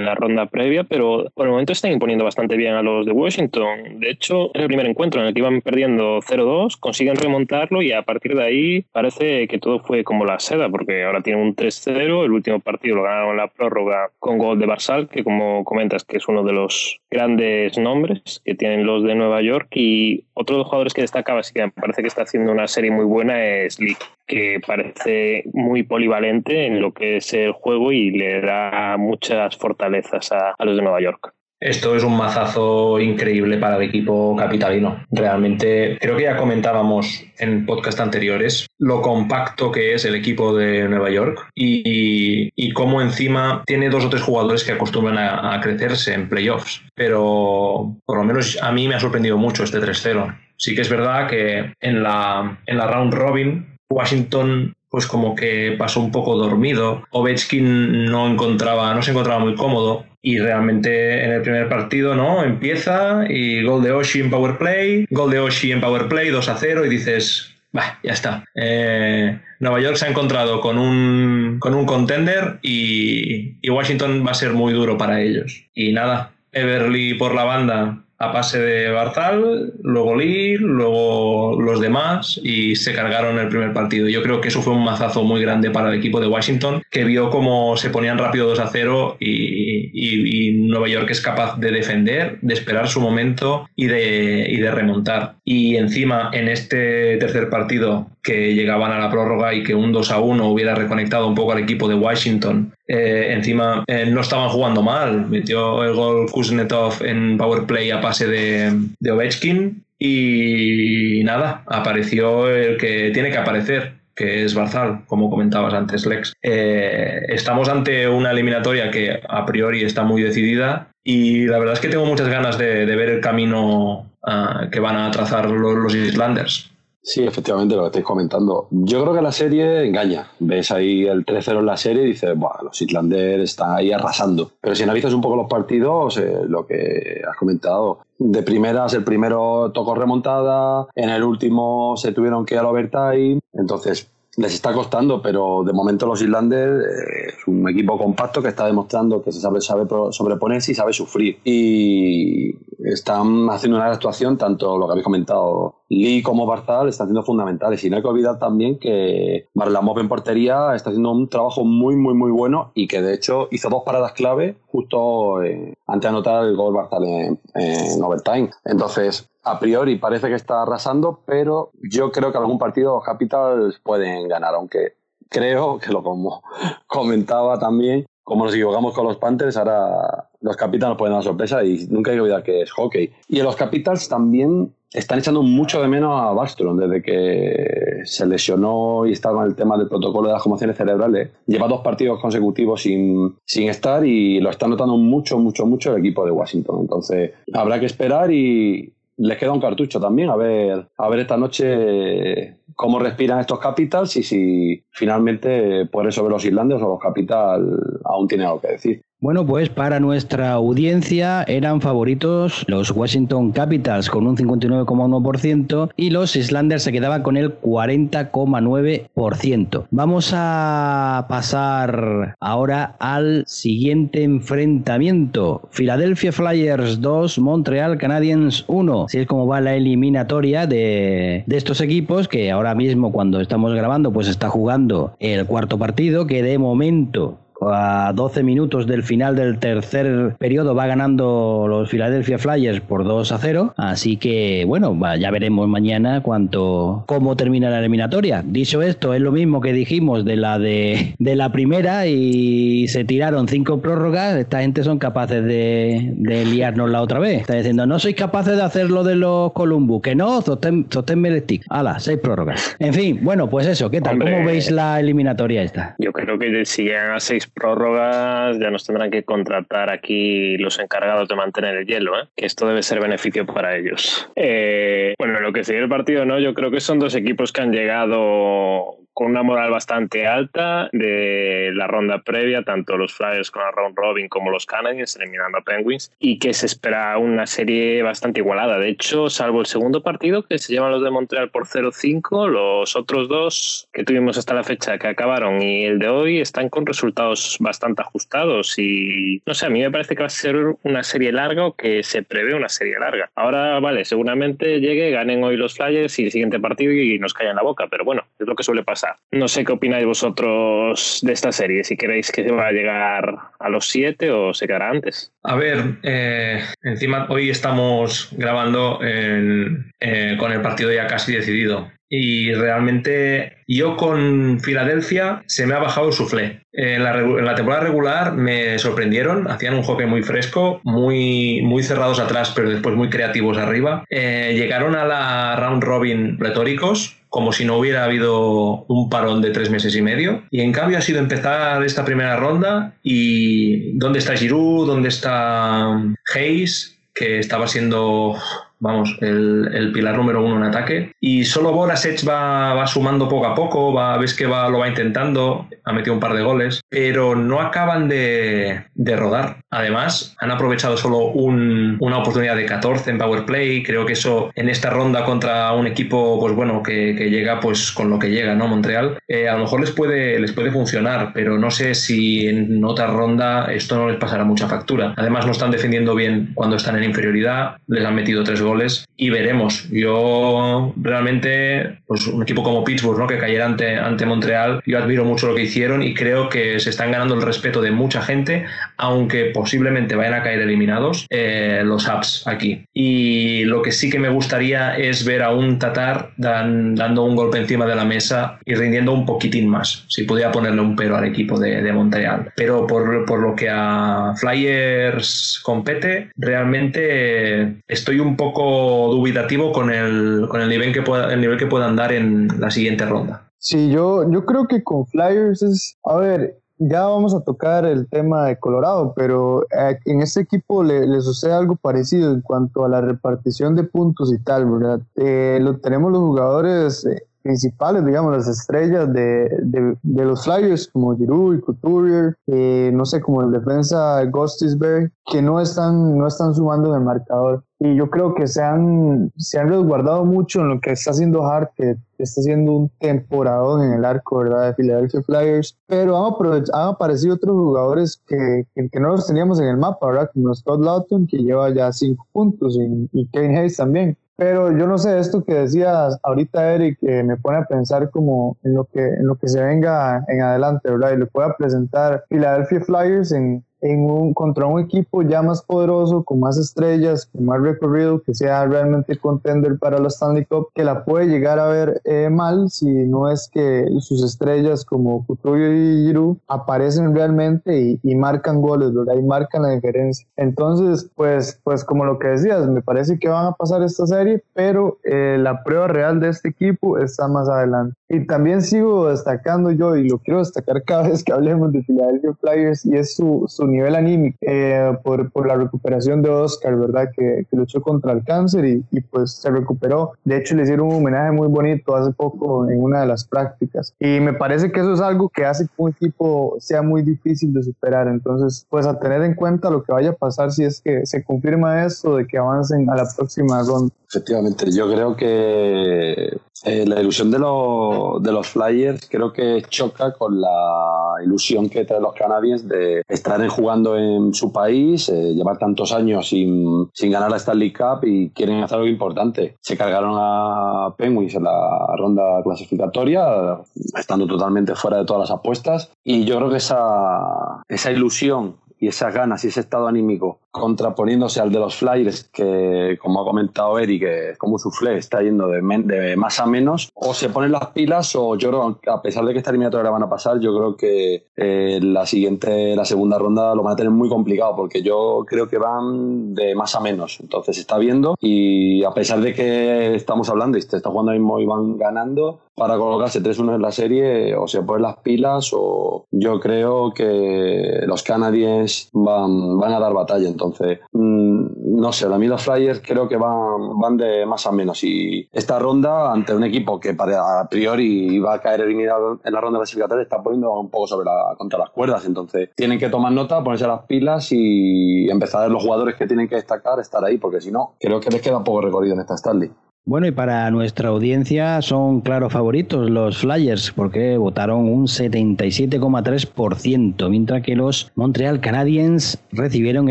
la ronda previa, pero por el momento están imponiendo bastante bien a los de Washington. De hecho, en el primer encuentro en el que iban perdiendo 0-2, consiguen remontarlo y a partir de ahí parece que todo fue como la seda, porque ahora tienen un 3-0, el último partido lo ganaron la prórroga con gol de Barsal, que como comentas que es uno de los grandes nombres que tienen los de Nueva York y otro de los jugadores que destacaba, así que me parece que está haciendo una serie muy buena es Lee, que parece muy polivalente en lo que es el juego y le da muchas fortalezas a los de Nueva York. Esto es un mazazo increíble para el equipo capitalino. Realmente, creo que ya comentábamos en podcast anteriores lo compacto que es el equipo de Nueva York y, cómo encima tiene dos o tres jugadores que acostumbran a, crecerse en playoffs. Pero por lo menos a mí me ha sorprendido mucho este 3-0. Sí que es verdad que en la, en la round robin Washington pues como que pasó un poco dormido. Ovechkin no encontraba, no se encontraba muy cómodo y realmente en el primer partido no empieza y gol de Oshi en power play, gol de Oshi en power play 2 a 0 y dices, bah, ya está. Eh, Nueva York se ha encontrado con un, con un contender y, y Washington va a ser muy duro para ellos. Y nada, Everly por la banda a pase de Barzal, luego Lee, luego los demás y se cargaron el primer partido. Yo creo que eso fue un mazazo muy grande para el equipo de Washington, que vio cómo se ponían rápido 2 a 0 y, Nueva York es capaz de defender, de esperar su momento y de, y de remontar. Y encima en este tercer partido que llegaban a la prórroga y que un 2 a 1 hubiera reconectado un poco al equipo de Washington. Eh, encima eh, no estaban jugando mal, metió el gol Kuznetov en power play a pase de, de Ovechkin y nada, apareció el que tiene que aparecer, que es Barzal, como comentabas antes, Lex. Eh, estamos ante una eliminatoria que a priori está muy decidida y la verdad es que tengo muchas ganas de, ver el camino ah, que van a trazar los Islanders. Sí, efectivamente, lo que estáis comentando. Yo creo que la serie engaña. Ves ahí el 3-0 en la serie y dices, bueno, los Islanders están ahí arrasando. Pero si analizas un poco los partidos, eh, lo que has comentado, de primeras el primero tocó remontada, en el último se tuvieron que ir al overtime. Entonces, les está costando, pero de momento los Islanders eh, es un equipo compacto que está demostrando que se sabe, sabe sobreponerse y sabe sufrir. Y están haciendo una actuación, tanto lo que habéis comentado, Lee como Barzal están siendo fundamentales. Y no hay que olvidar también que Marlamov en portería está haciendo un trabajo muy, muy, muy bueno y que de hecho hizo dos paradas clave justo eh, antes de anotar el gol Barzal en, en overtime. Entonces, a priori parece que está arrasando, pero yo creo que algún partido los Capitals pueden ganar, aunque creo que lo como comentaba también, como nos equivocamos con los Panthers, ahora los Capitals pueden dar sorpresa y nunca hay que olvidar que es hockey. Y en los Capitals también están echando mucho de menos a Bastron desde que se lesionó y estaba en el tema del protocolo de las conmociones cerebrales. Lleva dos partidos consecutivos sin, sin estar y lo está notando mucho, mucho, mucho el equipo de Washington. Entonces habrá que esperar y, les queda un cartucho también a ver, a ver esta noche cómo respiran estos capitals y si finalmente puede sobre los irlandeses o los capital aún tiene algo que decir. Bueno, pues para nuestra audiencia eran favoritos los Washington Capitals con un 59,1% y los Islanders se quedaban con el 40,9%. Vamos a pasar ahora al siguiente enfrentamiento. Philadelphia Flyers 2, Montreal Canadiens 1. Así es como va la eliminatoria de, de estos equipos que ahora mismo cuando estamos grabando pues está jugando el cuarto partido que de momento a 12 minutos del final del tercer periodo va ganando los Philadelphia Flyers por 2 a 0. Así que, bueno, ya veremos mañana cuánto, cómo termina la eliminatoria. Dicho esto, es lo mismo que dijimos de la de, de la primera y se tiraron cinco prórrogas. Esta gente son capaces de, de liarnos la otra vez. Está diciendo, no sois capaces de hacer lo de los Columbus. Que no, sostén, sostén el stick. Hala, seis prórrogas. En fin, bueno, pues eso, ¿qué tal? ¿Cómo veis la eliminatoria esta? Yo creo que si llegan a seis prórrogas ya nos tendrán que contratar aquí los encargados de mantener el hielo, ¿eh? que esto debe ser beneficio para ellos. Eh, bueno, lo que sigue el partido, ¿no? Yo creo que son dos equipos que han llegado con una moral bastante alta de la ronda previa, tanto los Flyers con la round robin como los Canadiens eliminando a Penguins, y que se espera una serie bastante igualada. De hecho, salvo el segundo partido que se llevan los de Montreal por 0-5, los otros dos que tuvimos hasta la fecha que acabaron y el de hoy están con resultados bastante ajustados y no sé, a mí me parece que va a ser una serie larga o que se prevé una serie larga. Ahora, vale, seguramente llegue, ganen hoy los Flyers y el siguiente partido y nos callan la boca, pero bueno, es lo que suele pasar. No sé qué opináis vosotros de esta serie, si queréis que va a llegar a los siete o se quedará antes. A ver, eh, encima hoy estamos grabando eh, con el partido ya casi decidido. Y realmente yo con Filadelfia se me ha bajado el suflé. En la, temporada regular me sorprendieron, hacían un hockey muy fresco, muy, muy cerrados atrás, pero después muy creativos arriba. Eh, llegaron a la round robin retóricos, como si no hubiera habido un parón de tres meses y medio. Y en cambio ha sido empezar esta primera ronda y ¿dónde está Giroud? ¿Dónde está Hayes? Que estaba siendo vamos, el, pilar número uno en ataque. Y solo Borasech va, va sumando poco a poco, va, ves que va, lo va intentando, ha metido un par de goles, pero no acaban de, de rodar. Además, han aprovechado solo una oportunidad de 14 en Power Play. Creo que eso en esta ronda contra un equipo, pues bueno, que, que llega pues con lo que llega, ¿no? Montreal, eh, a lo mejor les puede, les puede funcionar, pero no sé si en otra ronda esto no les pasará mucha factura. Además, no están defendiendo bien cuando están en inferioridad, les han metido tres goles y veremos. Yo realmente, pues un equipo como Pittsburgh, ¿no? que cayera ante, ante Montreal, yo admiro mucho lo que hicieron y creo que se están ganando el respeto de mucha gente, aunque posiblemente vayan a caer eliminados eh, los apps aquí. Y lo que sí que me gustaría es ver a un Tatar dando un golpe encima de la mesa y rindiendo un poquitín más, si pudiera ponerle un pero al equipo de, de Montreal. Pero por, por lo que a Flyers compete, realmente estoy un poco dubitativo con el, con el, nivel, que pueda, el nivel que puedan dar en la siguiente ronda. Sí, yo, yo creo que con Flyers es, a ver, ya vamos a tocar el tema de Colorado, pero eh, en este equipo le, le, sucede algo parecido en cuanto a la repartición de puntos y tal, ¿verdad? Eh, lo, tenemos los jugadores eh, principales, digamos, las estrellas de, de, los Flyers, como Giroud y Couturier, eh, no sé, como el defensa Ghostisberg, que no están, no están sumando en marcador. Y yo creo que se han, se han resguardado mucho en lo que está haciendo Hart, que está haciendo un temporadón en el arco, ¿verdad? De Philadelphia Flyers. Pero han, han aparecido otros jugadores que, que, no los teníamos en el mapa, ¿verdad? Como Scott Lawton, que lleva ya cinco puntos, y, y Kane Hayes también. Pero yo no sé, esto que decías ahorita, Eric, que me pone a pensar como en lo que, en lo que se venga en adelante, ¿verdad? Y le pueda presentar Philadelphia Flyers en, en un, contra un equipo ya más poderoso, con más estrellas, con más recorrido, que sea realmente contender para la Stanley Cup, que la puede llegar a ver eh, mal si no es que sus estrellas como Couturier y Giroud aparecen realmente y, marcan goles, ¿verdad? Y marcan la diferencia. Entonces, pues, pues como lo que decías, me parece que van a pasar esta serie, pero eh, la prueba real de este equipo está más adelante. Y también sigo destacando yo, y lo quiero destacar cada vez que hablemos de Philadelphia Flyers, y es su, su nivel anímico eh, por, por, la recuperación de Oscar, ¿verdad? Que, que luchó contra el cáncer y, y, pues se recuperó. De hecho, le hicieron un homenaje muy bonito hace poco en una de las prácticas. Y me parece que eso es algo que hace que un equipo sea muy difícil de superar. Entonces, pues a tener en cuenta lo que vaya a pasar si es que se confirma esto de que avancen a la próxima ronda. Efectivamente, yo creo que eh, la ilusión de los, de los Flyers creo que choca con la ilusión que traen los Canadiens de estar jugando en su país, eh, llevar tantos años sin, sin, ganar la Stanley Cup y quieren hacer algo importante. Se cargaron a Penguins en la ronda clasificatoria, estando totalmente fuera de todas las apuestas. Y yo creo que esa, esa ilusión y esas ganas y ese estado anímico contraponiéndose al de los Flyers, que como ha comentado Eric, que como su soufflé está yendo de, de, más a menos, o se ponen las pilas o yo creo, a pesar de que esta eliminatoria la van a pasar, yo creo que eh, la siguiente, la segunda ronda lo van a tener muy complicado, porque yo creo que van de más a menos, entonces se está viendo y a pesar de que estamos hablando y se está jugando mismo y van ganando, para colocarse 3-1 en la serie o se ponen las pilas o yo creo que los canadiens van, van a dar batalla. entonces Entonces, mm, no sé, a mí los Flyers creo que van, van de más a menos. Y esta ronda, ante un equipo que a priori iba a caer eliminado en la ronda clasificatoria, está poniendo un poco sobre la, contra las cuerdas. Entonces, tienen que tomar nota, ponerse las pilas y empezar a ver los jugadores que tienen que destacar, estar ahí, porque si no, creo que les queda poco recorrido en esta Stanley. Bueno, y para nuestra audiencia son claros favoritos los Flyers, porque votaron un 77,3%, mientras que los Montreal Canadiens recibieron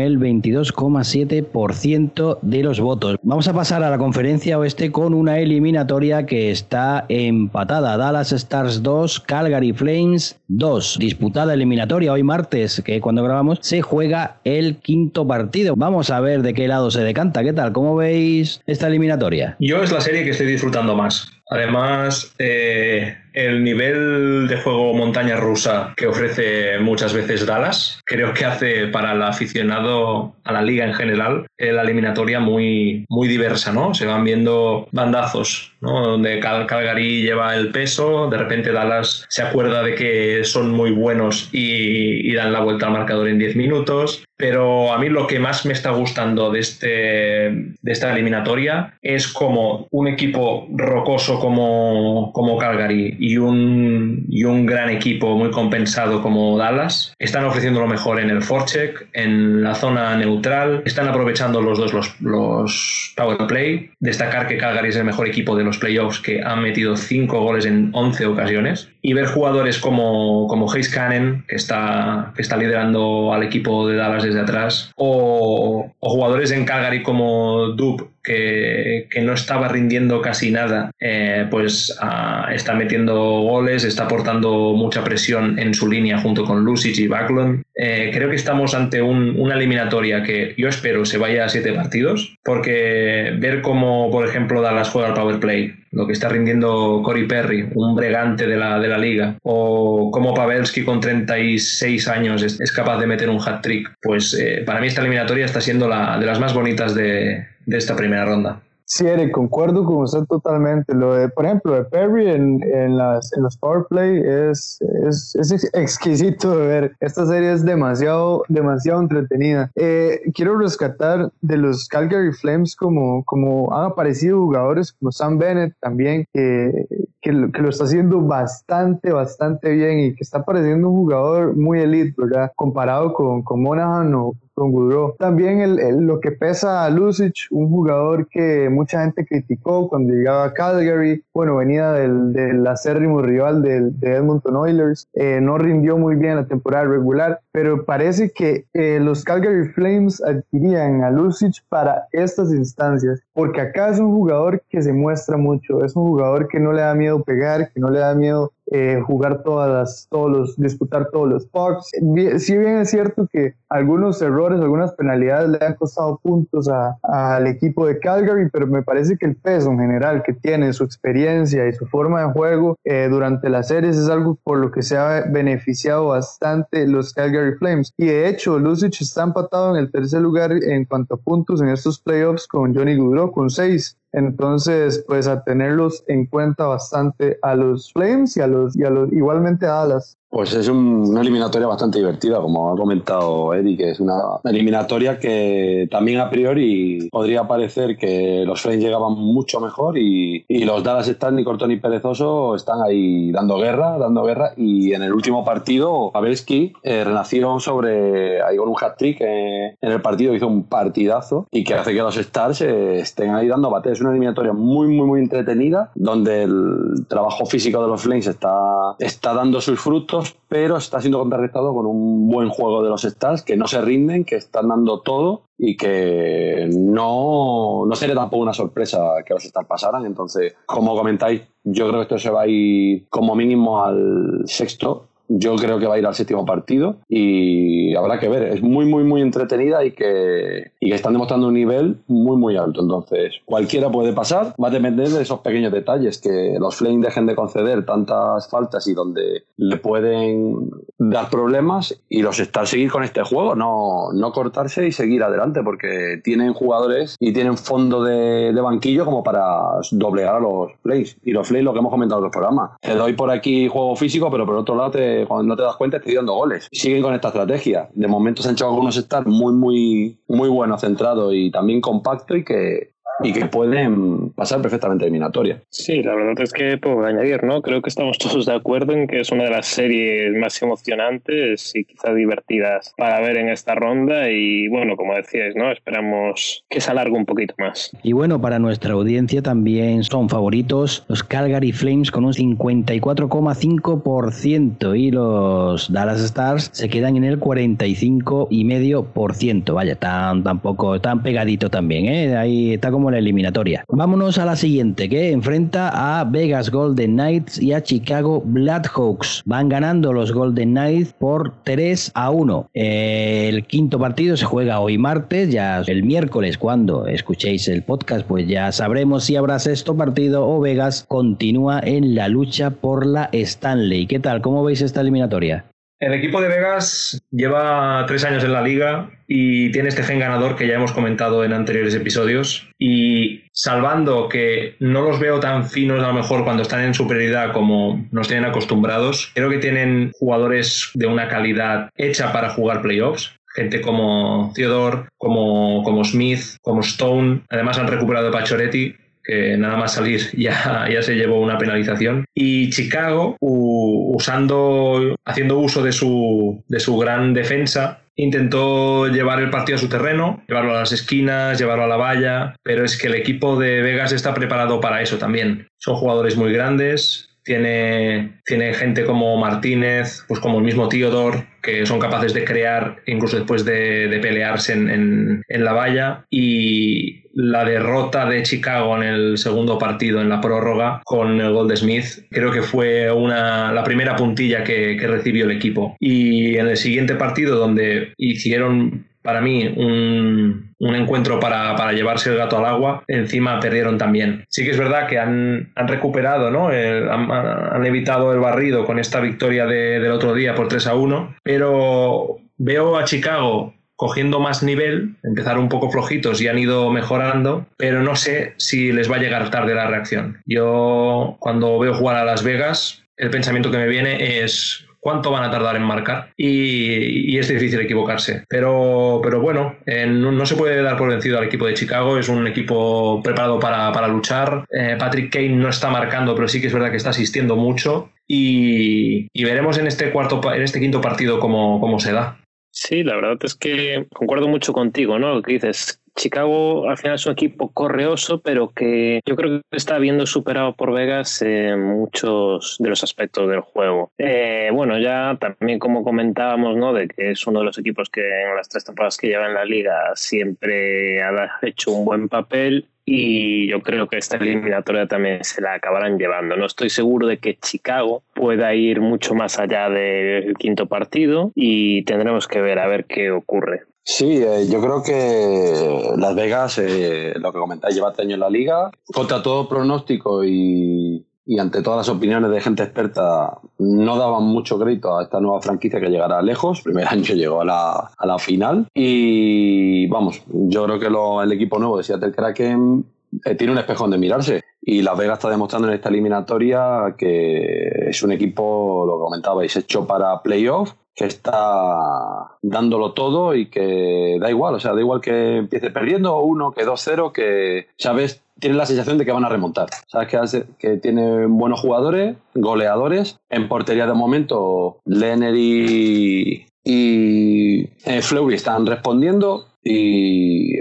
el 22,7% de los votos. Vamos a pasar a la conferencia oeste con una eliminatoria que está empatada. Dallas Stars 2, Calgary Flames 2. Disputada eliminatoria hoy martes, que cuando grabamos se juega el quinto partido. Vamos a ver de qué lado se decanta. ¿Qué tal? ¿Cómo veis esta eliminatoria? Es la serie que estoy disfrutando más. Además, eh, el nivel de juego montaña rusa que ofrece muchas veces Dallas, creo que hace para el aficionado a la liga en general eh, la eliminatoria muy, muy diversa, ¿no? Se van viendo bandazos, ¿no? Donde Calgary lleva el peso, de repente Dallas se acuerda de que son muy buenos y, y dan la vuelta al marcador en 10 minutos. Pero a mí lo que más me está gustando de, este, de esta eliminatoria es como un equipo rocoso como, como Calgary y un, y un gran equipo muy compensado como Dallas están ofreciendo lo mejor en el forecheck, en la zona neutral, están aprovechando los dos los, los power play. Destacar que Calgary es el mejor equipo de los playoffs que han metido 5 goles en 11 ocasiones. Y ver jugadores como, como Hayes Cannon, que está, que está liderando al equipo de Dallas desde atrás, o, o jugadores en Calgary como Dub, que, que, no estaba rindiendo casi nada, eh, pues uh, está metiendo goles, está aportando mucha presión en su línea junto con Lucic y Backlund. Eh, creo que estamos ante un, una eliminatoria que yo espero se vaya a siete partidos, porque ver cómo, por ejemplo, Dallas juega al power play, lo que está rindiendo Cory Perry, un bregante de la, de la liga, o cómo Pavelski con 36 años es, capaz de meter un hat-trick, pues eh, para mí esta eliminatoria está siendo la, de las más bonitas de esta primera ronda. Sí, Eric, concuerdo con usted totalmente. Lo de, por ejemplo, de Perry en, en, las, en los Power Play es, es, es, exquisito de ver. Esta serie es demasiado, demasiado entretenida. Eh, quiero rescatar de los Calgary Flames como, como han aparecido jugadores como Sam Bennett también, que, que, lo, que lo está haciendo bastante, bastante bien y que está pareciendo un jugador muy elite, ¿verdad? Comparado con, con Monahan o con. También el, el, lo que pesa a Lucic, un jugador que mucha gente criticó cuando llegaba a Calgary, bueno, venía del, del acérrimo rival del, de Edmonton Oilers, eh, no rindió muy bien la temporada regular, pero parece que eh, los Calgary Flames adquirían a Lucic para estas instancias, porque acá es un jugador que se muestra mucho, es un jugador que no le da miedo pegar, que no le da miedo eh, jugar todas las, todos los, disputar todos los pucks. Si bien es cierto que algunos errores, algunas penalidades le han costado puntos al equipo de Calgary, pero me parece que el peso en general que tiene, su experiencia y su forma de juego eh, durante las series es algo por lo que se ha beneficiado bastante los Calgary Flames. Y de hecho, Lucic está empatado en el tercer lugar en cuanto a puntos en estos playoffs con Johnny Goodrow 1,6. Entonces, pues a tenerlos en cuenta bastante a los Flames y a los, y a los igualmente a Dallas. Pues es una eliminatoria bastante divertida, como ha comentado Eddie, que es una eliminatoria que también a priori podría parecer que los Flames llegaban mucho mejor y, los Dallas están ni corto ni perezoso están ahí dando guerra, dando guerra y en el último partido Pavelski eh, renació sobre ahí con un hat-trick eh, en el partido, hizo un partidazo y que hace que los Stars eh, estén ahí dando bate. Es una eliminatoria muy, muy, muy entretenida donde el trabajo físico de los Flames está, está dando sus frutos pero está siendo contrarrestado con un buen juego de los Stars que no se rinden, que están dando todo y que no, no sería tampoco una sorpresa que los Stars pasaran. Entonces, como comentáis, yo creo que esto se va a ir como mínimo al sexto yo creo que va a ir al séptimo partido y habrá que ver. Es muy, muy, muy entretenida y que, y que están demostrando un nivel muy, muy alto. Entonces, cualquiera puede pasar. Va a depender de esos pequeños detalles que los Flames dejen de conceder tantas faltas y donde le pueden dar problemas y los estar seguir con este juego, no, no cortarse y seguir adelante porque tienen jugadores y tienen fondo de, banquillo como para doblegar a los Flames. Y los Flames, lo que hemos comentado en los programas, te doy por aquí juego físico, pero por otro lado te cuando no te das cuenta, estoy dando goles. Siguen con esta estrategia. De momento se han hecho algunos estar muy, muy, muy buenos, centrados y también compacto y que y que pueden pasar perfectamente eliminatoria. Sí, la verdad es que puedo añadir, ¿no? Creo que estamos todos de acuerdo en que es una de las series más emocionantes y quizá divertidas para ver en esta ronda y bueno, como decíais, ¿no? Esperamos que se alargue un poquito más. Y bueno, para nuestra audiencia también son favoritos los Calgary Flames con un 54,5% y los Dallas Stars se quedan en el 45,5%. Vaya, tan tampoco tan pegadito también, ¿eh? Ahí está como la eliminatoria. Vámonos a la siguiente, que enfrenta a Vegas Golden Knights y a Chicago Blackhawks. Van ganando los Golden Knights por 3 a 1. El quinto partido se juega hoy martes, ya el miércoles cuando escuchéis el podcast, pues ya sabremos si habrá sexto partido o Vegas continúa en la lucha por la Stanley. ¿Qué tal? ¿Cómo veis esta eliminatoria? El equipo de Vegas lleva tres años en la liga y tiene este gen ganador que ya hemos comentado en anteriores episodios. Y salvando que no los veo tan finos a lo mejor cuando están en superioridad como nos tienen acostumbrados, creo que tienen jugadores de una calidad hecha para jugar playoffs gente como Theodore, como, como Smith, como Stone. Además han recuperado a Pachoretti, que nada más salir ya, ya se llevó una penalización. Y Chicago, usando, haciendo uso de su, de su gran defensa, intentó llevar el partido a su terreno, llevarlo a las esquinas, llevarlo a la valla, pero es que el equipo de Vegas está preparado para eso también. Son jugadores muy grandes, tiene, tiene gente como Martínez, pues como el mismo Theodore, que son capaces de crear incluso después de, pelearse en, la valla. Y la derrota de Chicago en el segundo partido, en la prórroga, con el gol de Smith, creo que fue una, la primera puntilla que, que recibió el equipo. Y en el siguiente partido, donde hicieron para mí un, encuentro para, llevarse el gato al agua, encima perdieron también. Sí que es verdad que han, recuperado, ¿no? han, evitado el barrido con esta victoria del otro día por 3 a 1, pero veo a Chicago cogiendo más nivel, empezaron un poco flojitos y han ido mejorando, pero no sé si les va a llegar tarde la reacción. Yo cuando veo jugar a Las Vegas, el pensamiento que me viene es cuánto van a tardar en marcar y, es difícil equivocarse. Pero, pero bueno, eh, no, se puede dar por vencido al equipo de Chicago, es un equipo preparado para, luchar. Eh, Patrick Kane no está marcando, pero sí que es verdad que está asistiendo mucho y, veremos en este, cuarto, en este quinto partido cómo, cómo se da. Sí, la verdad es que concuerdo mucho contigo, ¿no? Lo que dices, Chicago al final es un equipo correoso, pero que yo creo que está viendo superado por Vegas en muchos de los aspectos del juego. Eh, bueno, ya también como comentábamos, ¿no? De que es uno de los equipos que en las tres temporadas que lleva en la liga siempre ha hecho un buen papel y yo creo que esta eliminatoria también se la acabarán llevando. No estoy seguro de que Chicago pueda ir mucho más allá del quinto partido y tendremos que ver a ver qué ocurre. Sí, eh, yo creo que Las Vegas, eh, lo que comentáis, lleva este año en la liga. Contra todo pronóstico y, ante todas las opiniones de gente experta, no daban mucho crédito a esta nueva franquicia que llegará lejos. Primer año llegó a la, a la final. Y vamos, yo creo que el equipo nuevo de Seattle Kraken eh, tiene un espejo donde mirarse. Y Las Vegas está demostrando en esta eliminatoria que es un equipo, lo que comentabais, hecho para playoff que está dándolo todo y que da igual, o sea, da igual que empiece perdiendo uno, que 2-0, que, ¿sabes? Tiene la sensación de que van a remontar. Sabes que, hace, que tiene buenos jugadores, goleadores. En portería de momento, Lenner y, y eh, Fleury están respondiendo. Y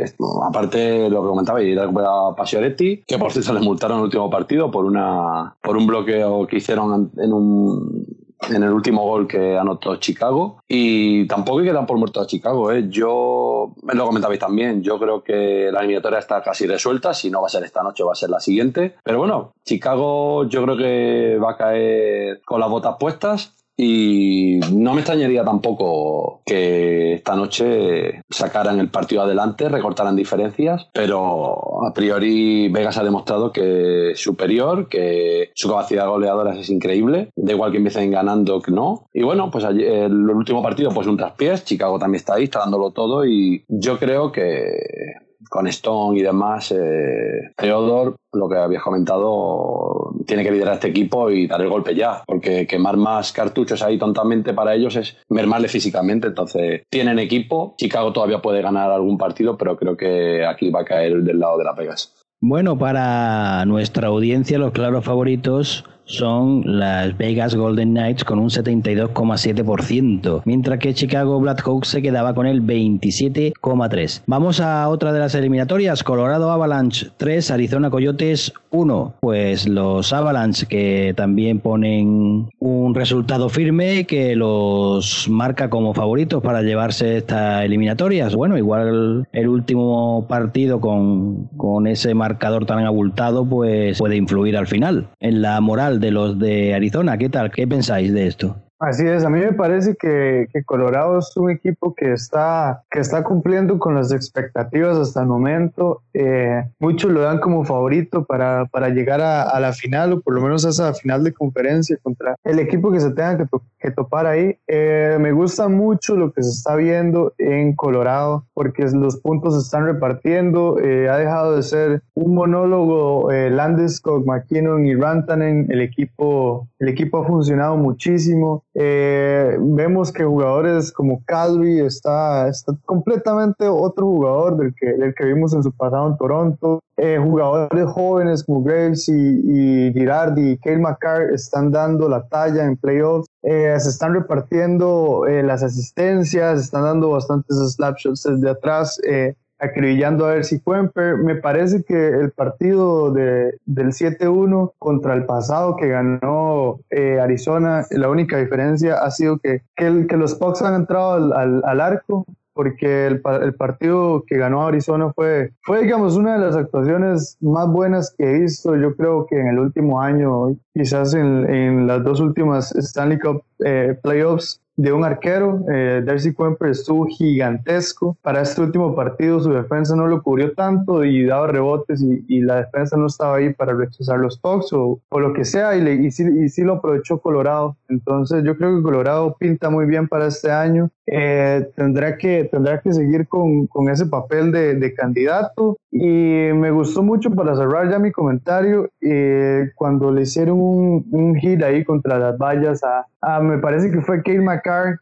aparte lo que comentaba, y a Pasioretti, que por cierto les multaron el último partido por una por un bloqueo que hicieron en un en el último gol que anotó Chicago. Y tampoco hay que dar por muerto a Chicago. ¿eh? Yo, lo comentabais también, yo creo que la eliminatoria está casi resuelta. Si no va a ser esta noche, va a ser la siguiente. Pero bueno, Chicago yo creo que va a caer con las botas puestas. Y no me extrañaría tampoco que esta noche sacaran el partido adelante, recortaran diferencias, pero a priori Vegas ha demostrado que es superior, que su capacidad goleadora es increíble, da igual que empiecen ganando que no. Y bueno, pues el último partido pues un traspiés, Chicago también está ahí, está dándolo todo y yo creo que con Stone y demás, eh, Theodore, lo que habías comentado, tiene que liderar este equipo y dar el golpe ya, porque quemar más cartuchos ahí tontamente para ellos es mermarle físicamente. Entonces, tienen equipo. Chicago todavía puede ganar algún partido, pero creo que aquí va a caer del lado de la Vegas. Bueno, para nuestra audiencia, los claros favoritos son las Vegas Golden Knights con un 72,7%, mientras que Chicago Blackhawks se quedaba con el 27,3%. Vamos a otra de las eliminatorias, Colorado Avalanche 3, Arizona Coyotes 1. Pues los Avalanche que también ponen un resultado firme que los marca como favoritos para llevarse estas eliminatorias. Bueno, igual el último partido con, con ese marcador tan abultado pues puede influir al final en la moral de los de Arizona. ¿Qué tal? ¿Qué pensáis de esto? Así es, a mí me parece que, Colorado es un equipo que está, que está cumpliendo con las expectativas hasta el momento. Eh, muchos lo dan como favorito para, para llegar a, la final o por lo menos a esa final de conferencia contra el equipo que se tenga que, que topar ahí. Eh, me gusta mucho lo que se está viendo en Colorado porque los puntos se están repartiendo. Eh, ha dejado de ser un monólogo Landeskog, McKinnon y Rantanen. El equipo, el equipo ha funcionado muchísimo. Eh, vemos que jugadores como Calvi está, está, completamente otro jugador del que, del que vimos en su pasado en Toronto. Eh, jugadores jóvenes como Graves y, y Girardi y Kale McCarr están dando la talla en playoffs. Eh, se están repartiendo las asistencias, están dando bastantes slapshots desde atrás acribillando a ver si Quemper. Me parece que el partido de, del 7-1 contra el pasado que ganó eh, Arizona, la única diferencia ha sido que, que, que los Pucks han entrado al, al, arco porque el, el, partido que ganó Arizona fue, fue, digamos, una de las actuaciones más buenas que he visto, yo creo que en el último año, quizás en, en las dos últimas Stanley Cup eh, playoffs, de un arquero. Eh, Darcy Quemper estuvo gigantesco. Para este último partido su defensa no lo cubrió tanto y daba rebotes y, la defensa no estaba ahí para rechazar los toques o, o, lo que sea y, le, y, sí, y, sí, lo aprovechó Colorado. Entonces yo creo que Colorado pinta muy bien para este año. Eh, tendrá, que, tendrá que seguir con, con ese papel de, de, candidato y me gustó mucho para cerrar ya mi comentario eh, cuando le hicieron un, un hit ahí contra las vallas a, a me parece que fue Kate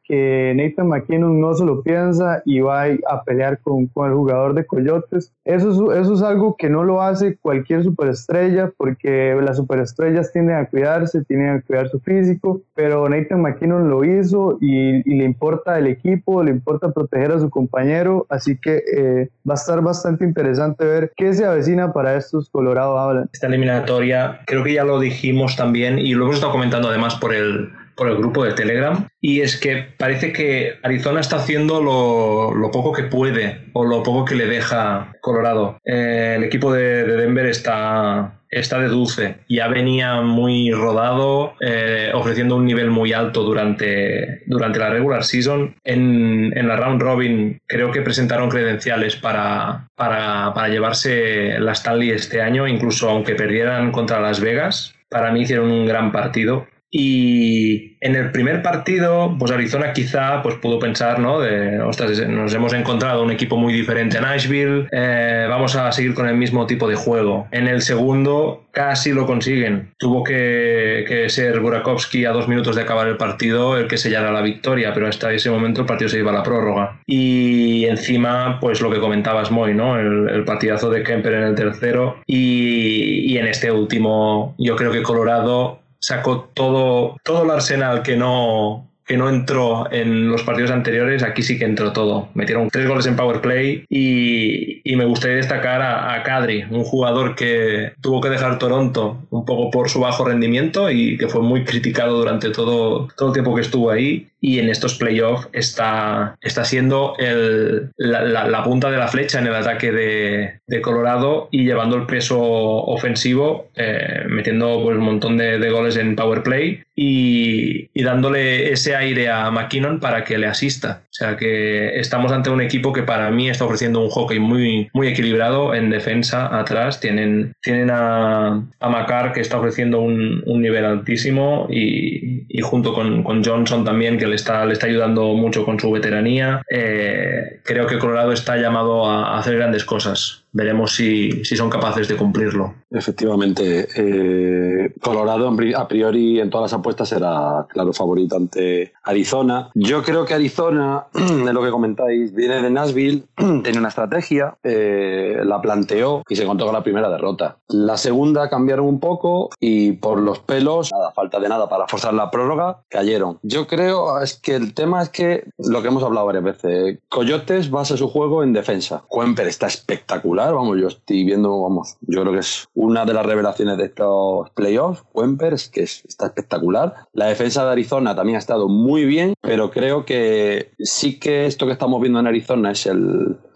que Nathan McKinnon no se lo piensa y va a pelear con, con el jugador de Coyotes. Eso es, eso es algo que no lo hace cualquier superestrella porque las superestrellas tienden a cuidarse, tienen a cuidar su físico, Nathan McKinnon lo hizo y, le importa el equipo, le importa proteger a su compañero, así que eh, va a estar bastante interesante ver qué se avecina para estos Colorado Avalanche. Esta eliminatoria, creo que ya lo dijimos también y lo hemos estado comentando además por el por el grupo de Telegram y es que parece que Arizona está haciendo lo, poco que puede o lo poco que le deja Colorado. Eh, el equipo de, Denver está, está de dulce. Ya venía muy rodado, eh, ofreciendo un nivel muy alto durante, durante la regular season. En, en, la round robin creo que presentaron credenciales para, para, para llevarse la Stanley este año, incluso aunque perdieran contra Las Vegas. Para mí hicieron un gran partido y en el primer partido, pues Arizona quizá pues pudo pensar, ¿no? De, ostras, nos hemos encontrado un equipo muy diferente a Nashville, eh, vamos a seguir con el mismo tipo de juego. En el segundo casi lo consiguen. Tuvo que, ser Burakovsky a dos minutos de acabar el partido el que sellara la victoria, pero hasta ese momento el partido se iba a la prórroga. Y encima, pues lo que comentabas, Moy, ¿no? El, el partidazo de Kemper en el tercero. Y en este último, yo creo que Colorado sacó todo, todo el arsenal que no, que no entró en los partidos anteriores, aquí sí que entró todo. Metieron tres goles en power play y, y me gustaría destacar a, a, un jugador que tuvo que dejar Toronto un poco por su bajo rendimiento y que fue muy criticado durante todo, todo el tiempo que estuvo ahí y en estos playoffs está, está siendo el, la, la, punta de la flecha en el ataque de, de Colorado y llevando el peso ofensivo, eh, metiendo pues, un montón de, de, goles en power play y, y, dándole ese aire a McKinnon para que le asista. O sea que estamos ante un equipo que para mí está ofreciendo un hockey muy, muy equilibrado en defensa atrás. Tienen, tienen a, a Macar que está ofreciendo un, un nivel altísimo y, y junto con, con Johnson también que le está, le está ayudando mucho con su veteranía. Eh, creo que Colorado está llamado a hacer grandes cosas. veremos si, si son capaces de cumplirlo. Efectivamente, eh, Colorado a priori en todas las apuestas era claro favorito ante Arizona. Yo creo que Arizona, de lo que comentáis, viene de Nashville, tiene una estrategia, eh, la planteó y se contó con la primera derrota. La segunda cambiaron un poco y por los pelos, nada, falta de nada para forzar la prórroga, cayeron. Yo creo es que el tema es que lo que hemos hablado varias veces, Coyotes basa su juego en defensa. Cuemper está espectacular, vamos, yo estoy viendo, vamos, yo creo que es una de las revelaciones de estos playoffs, Cuemper, es que está espectacular. La defensa de Arizona también ha estado muy bien, pero creo que sí que esto que estamos viendo en Arizona es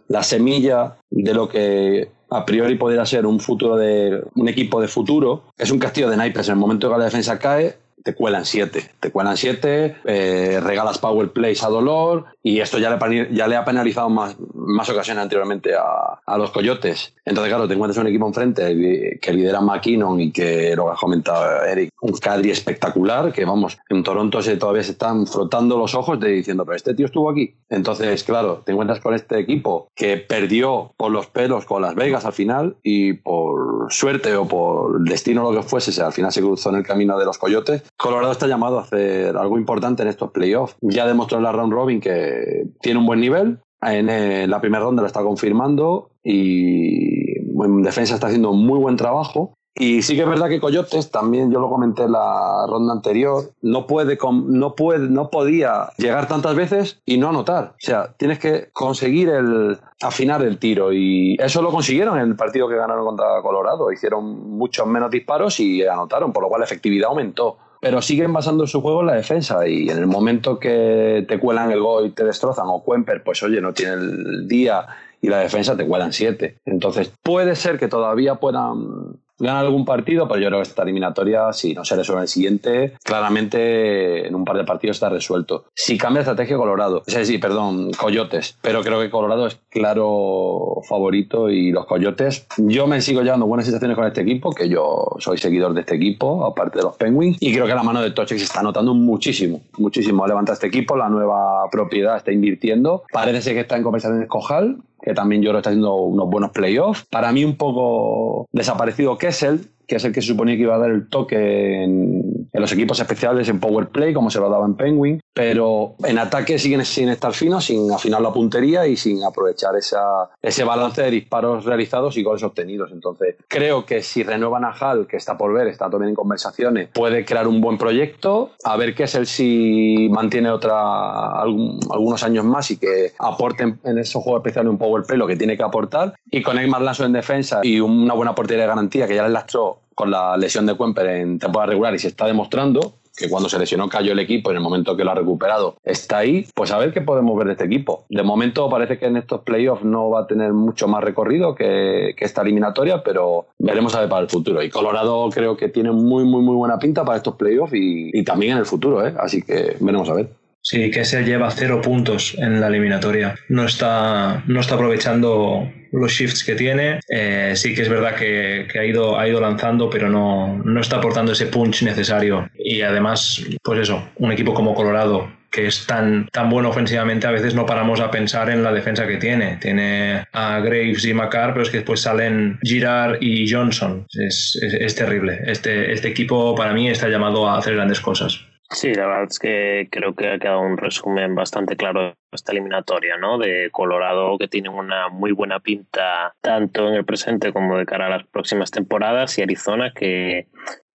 la semilla de lo que a priori podría ser un futuro de un equipo de futuro. Es un castillo de naipes. En el momento que la defensa cae, te cuelan siete. Te cuelan siete, eh, regalas power plays a dolor y esto ya le, ya le ha penalizado más, más ocasiones anteriormente a, a, los Coyotes. Entonces, claro, te encuentras un equipo enfrente que lidera McKinnon y que lo ha comentado Eric, un Cadri espectacular que, vamos, en Toronto se, todavía se están frotando los ojos de diciendo, pero este tío estuvo aquí. Entonces, claro, te encuentras con este equipo que perdió por los pelos con Las Vegas al final y por suerte o por destino lo que fuese, al final se cruzó en el camino de los Coyotes Colorado está llamado a hacer algo importante en estos playoffs. Ya demostró en la round robin que tiene un buen nivel. En eh, la primera ronda lo está confirmando y en defensa está haciendo muy buen trabajo. Y sí que es verdad que Coyotes, también yo lo comenté en la ronda anterior, no puede, no puede, no podía llegar tantas veces y no anotar. O sea, tienes que conseguir el afinar el tiro y eso lo consiguieron en el partido que ganaron contra Colorado. Hicieron muchos menos disparos y anotaron, por lo cual la efectividad aumentó pero siguen basando su juego en la defensa y en el momento que te cuelan el gol y te destrozan o Cuemper, pues oye, no tiene el día y la defensa te cuelan siete. Entonces puede ser que todavía puedan ganar algún partido, pero yo creo que esta eliminatoria, si no se resuelve el siguiente, claramente en un par de partidos está resuelto. Si cambia estrategia Colorado, sí, sí, perdón, Coyotes, pero creo que Colorado es claro favorito y los Coyotes, yo me sigo llevando buenas sensaciones con este equipo, que yo soy seguidor de este equipo, aparte de los Penguins, y creo que la mano de Toche se está notando muchísimo, muchísimo. Levanta este equipo, la nueva propiedad está invirtiendo, parece que está en conversaciones con Hall, que también yo lo está haciendo unos buenos playoffs. Para mí un poco desaparecido Kessel, que es el que se suponía que iba a dar el toque en, los equipos especiales en Power Play, como se lo daba en Penguin, pero en ataque siguen sin estar finos, sin afinar la puntería y sin aprovechar esa, ese balance de disparos realizados y goles obtenidos. Entonces, creo que si renuevan a Hal, que está por ver, está también en conversaciones, puede crear un buen proyecto, a ver qué si mantiene otra algunos años más y que aporten en esos juegos especiales un Power Play lo que tiene que aportar, y con Eymar Lasso en defensa y una buena portería de garantía que ya le lastró con la lesión de Cuemper en temporada regular y se está demostrando que cuando se lesionó cayó el equipo en el momento que lo ha recuperado está ahí, pues a ver qué podemos ver de este equipo. De momento parece que en estos playoffs no va a tener mucho más recorrido que, esta eliminatoria, pero veremos a ver para el futuro. Y Colorado creo que tiene muy, muy, muy buena pinta para estos playoffs y, y también en el futuro, ¿eh? así que veremos a ver. Sí, que se lleva cero puntos en la eliminatoria. No está, no está aprovechando los shifts que tiene. Eh, sí que es verdad que, ha, ido, ha ido lanzando, pero no, no está aportando ese punch necesario. Y además, pues eso, un equipo como Colorado, que es tan, tan bueno ofensivamente, a veces no paramos a pensar en la defensa que tiene. Tiene a Graves y Macar, pero es que después salen Girard y Johnson. Es, es, es terrible. Este, este equipo para mí está llamado a hacer grandes cosas. Sí, la verdad es que creo que ha quedado un resumen bastante claro de esta eliminatoria, ¿no? De Colorado que tiene una muy buena pinta tanto en el presente como de cara a las próximas temporadas y Arizona que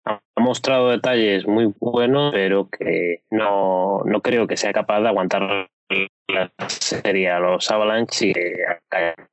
ha mostrado detalles muy buenos, pero que no, no creo que sea capaz de aguantar la serie a los Avalanche y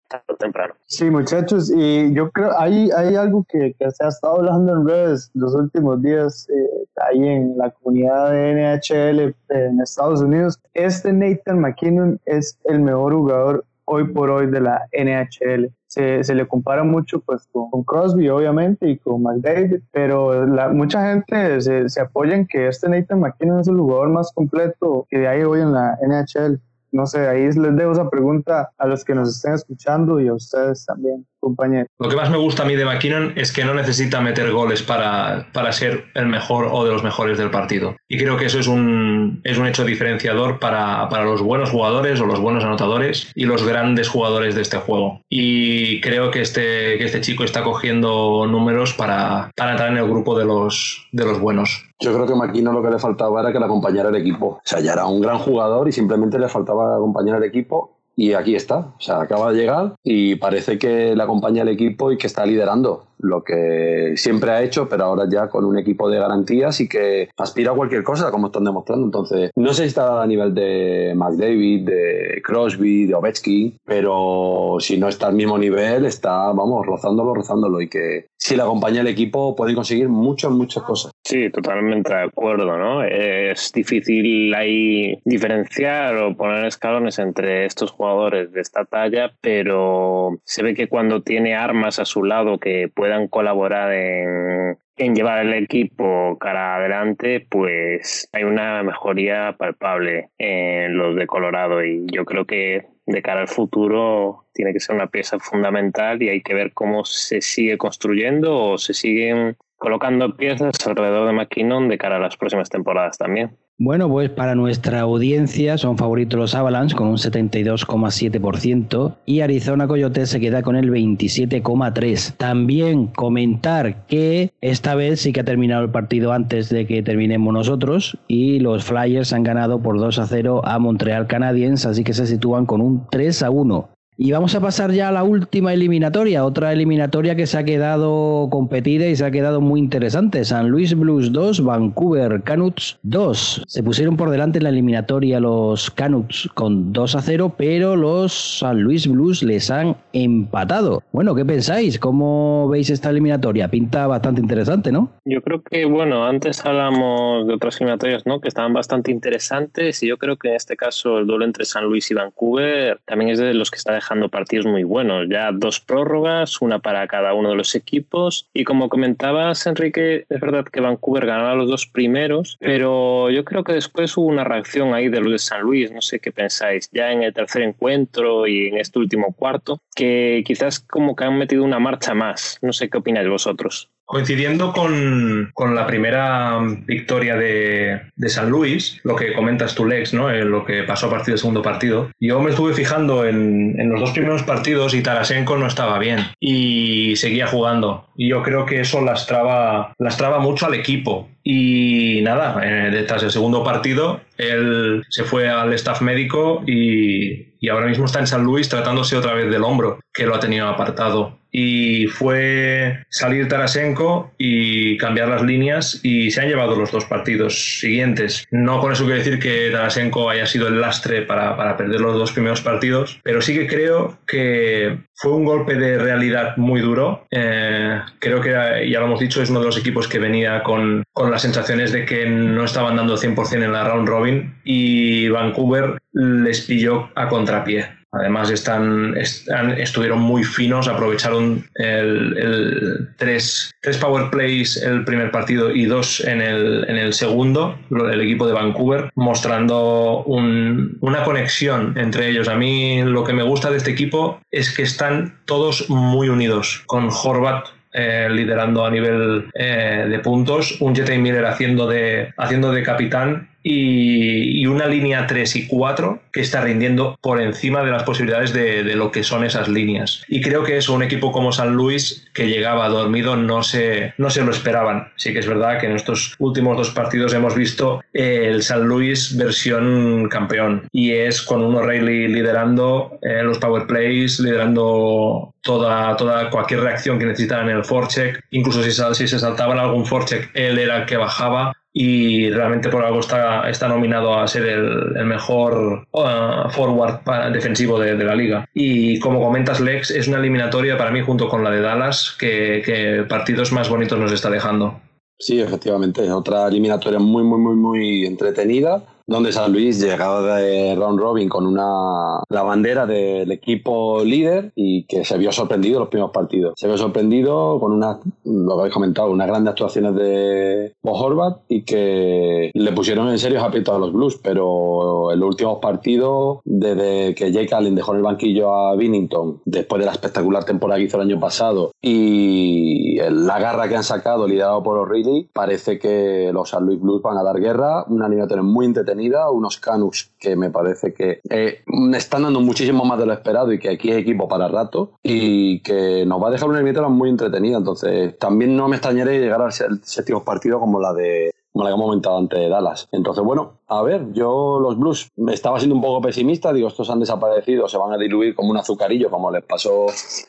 tarde temprano. Sí, muchachos, y yo creo hay, hay algo que, que se ha estado hablando en redes los últimos días eh, ahí en la comunidad de NHL en Estados Unidos. Este Nathan McKinnon es el mejor jugador hoy por hoy de la NHL. Se, se le compara mucho pues con, Crosby obviamente y con McDavid, pero la, mucha gente se, se apoya en que este Nathan McKinnon es el jugador más completo que ahí hoy en la NHL. No sé, ahí les dejo esa pregunta a los que nos estén escuchando y a ustedes también. Compañeros. Lo que más me gusta a mí de McKinnon es que no necesita meter goles para, para ser el mejor o de los mejores del partido. Y creo que eso es un, es un hecho diferenciador para, para los buenos jugadores o los buenos anotadores y los grandes jugadores de este juego. Y creo que este, que este chico está cogiendo números para, para entrar en el grupo de los, de los buenos. Yo creo que Maquino lo que le faltaba era que le acompañara el equipo. O sea, ya era un gran jugador y simplemente le faltaba acompañar al equipo y aquí está. O sea, acaba de llegar y parece que le acompaña el equipo y que está liderando lo que siempre ha hecho, pero ahora ya con un equipo de garantías y que aspira a cualquier cosa, como están demostrando. Entonces, no sé si está a nivel de McDavid, de Crosby, de Ovechkin, pero si no está al mismo nivel, está, vamos, rozándolo, rozándolo y que si le acompaña el equipo pueden conseguir muchas, muchas cosas. Sí, totalmente de acuerdo, ¿no? Es difícil ahí diferenciar o poner escalones entre estos jugadores de esta talla, pero se ve que cuando tiene armas a su lado que puede puedan colaborar en, llevar el equipo cara adelante, pues hay una mejoría palpable en los de Colorado y yo creo que de cara al futuro tiene que ser una pieza fundamental y hay que ver cómo se sigue construyendo o se siguen colocando piezas alrededor de McKinnon de cara a las próximas temporadas también. Bueno, pues para nuestra audiencia son favoritos los Avalanche con un 72,7% y Arizona Coyotes se queda con el 27,3%. También comentar que esta vez sí que ha terminado el partido antes de que terminemos nosotros y los Flyers han ganado por 2 a 0 a Montreal Canadiens, así que se sitúan con un 3 a 1. Y vamos a pasar ya a la última eliminatoria, otra eliminatoria que se ha quedado competida y se ha quedado muy interesante. San Luis Blues 2, Vancouver Canucks 2. Se pusieron por delante en la eliminatoria los Canucks con 2 a 0, pero los San Luis Blues les han empatado. Bueno, ¿qué pensáis? ¿Cómo veis esta eliminatoria? Pinta bastante interesante, ¿no? Yo creo que, bueno, antes hablamos de otras eliminatorias, ¿no? Que estaban bastante interesantes y yo creo que en este caso el duelo entre San Luis y Vancouver también es de los que está dejando dejando partidos muy buenos. Ya dos prórrogas, una para cada uno de los equipos. Y como comentabas, Enrique, es verdad que Vancouver ganaba los dos primeros, pero yo creo que después hubo una reacción ahí de los de San Luis. No sé qué pensáis. Ya en el tercer encuentro y en este último cuarto, que quizás como que han metido una marcha más. No sé qué opináis vosotros. Coincidiendo con, con, la primera victoria de, de, San Luis, lo que comentas tú, Lex, ¿no? En lo que pasó a partir del segundo partido, yo me estuve fijando en, en, los dos primeros partidos y Tarasenko no estaba bien y seguía jugando. Y yo creo que eso lastraba, lastraba mucho al equipo. Y nada, eh, detrás del segundo partido, él se fue al staff médico y, y ahora mismo está en San Luis tratándose otra vez del hombro, que lo ha tenido apartado y fue salir Tarasenko y cambiar las líneas y se han llevado los dos partidos siguientes. No con eso quiero decir que Tarasenko haya sido el lastre para, para perder los dos primeros partidos, pero sí que creo que fue un golpe de realidad muy duro. Eh, creo que, ya lo hemos dicho, es uno de los equipos que venía con, con las sensaciones de que no estaban dando 100% en la round robin y Vancouver les pilló a contrapié. Además están, estuvieron muy finos, aprovecharon el, tres, tres, power plays el primer partido y dos en el, en el segundo, el equipo de Vancouver, mostrando una conexión entre ellos. A mí lo que me gusta de este equipo es que están todos muy unidos, con Horvat eh, liderando a nivel eh, de puntos, un J.T. Miller haciendo de, haciendo de capitán y, una línea 3 y 4 que está rindiendo por encima de las posibilidades de, lo que son esas líneas. Y creo que eso, un equipo como San Luis que llegaba dormido no se, no se lo esperaban. Sí que es verdad que en estos últimos dos partidos hemos visto el San Luis versión campeón y es con uno O'Reilly liderando eh, los power plays, liderando toda, toda cualquier reacción que necesitaban en el forecheck, incluso si, si se saltaban algún forecheck, él era el que bajaba y realmente por algo está, está nominado a ser el, mejor uh, forward defensivo de, la liga. Y como comentas, Lex, es una eliminatoria para mí junto con la de Dallas que, partidos más bonitos nos está dejando. Sí, efectivamente, otra eliminatoria muy, muy, muy, muy entretenida donde San Luis llegaba de round robin con una la bandera del equipo líder y que se vio sorprendido en los primeros partidos. Se vio sorprendido con una, lo habéis comentado, unas grandes actuaciones de Bob Horvat y que le pusieron en serio aprietos a los Blues, pero en los últimos partidos, desde que Jake Allen dejó en el banquillo a Binnington, después de la espectacular temporada que hizo el año pasado, y la garra que han sacado liderado por O'Reilly, parece que los San Luis Blues van a dar guerra, una animación muy entretenida, unos Canucks que me parece que eh, están dando muchísimo más de lo esperado y que aquí hay equipo para rato y que nos va a dejar una eliminatoria muy entretenida. Entonces, también no me extrañaré llegar al séptimo partido como la de como la que hemos comentado antes de Dallas. Entonces, bueno, a ver, yo los Blues estaba siendo un poco pesimista, digo, estos han desaparecido, se van a diluir como un azucarillo, como les pasó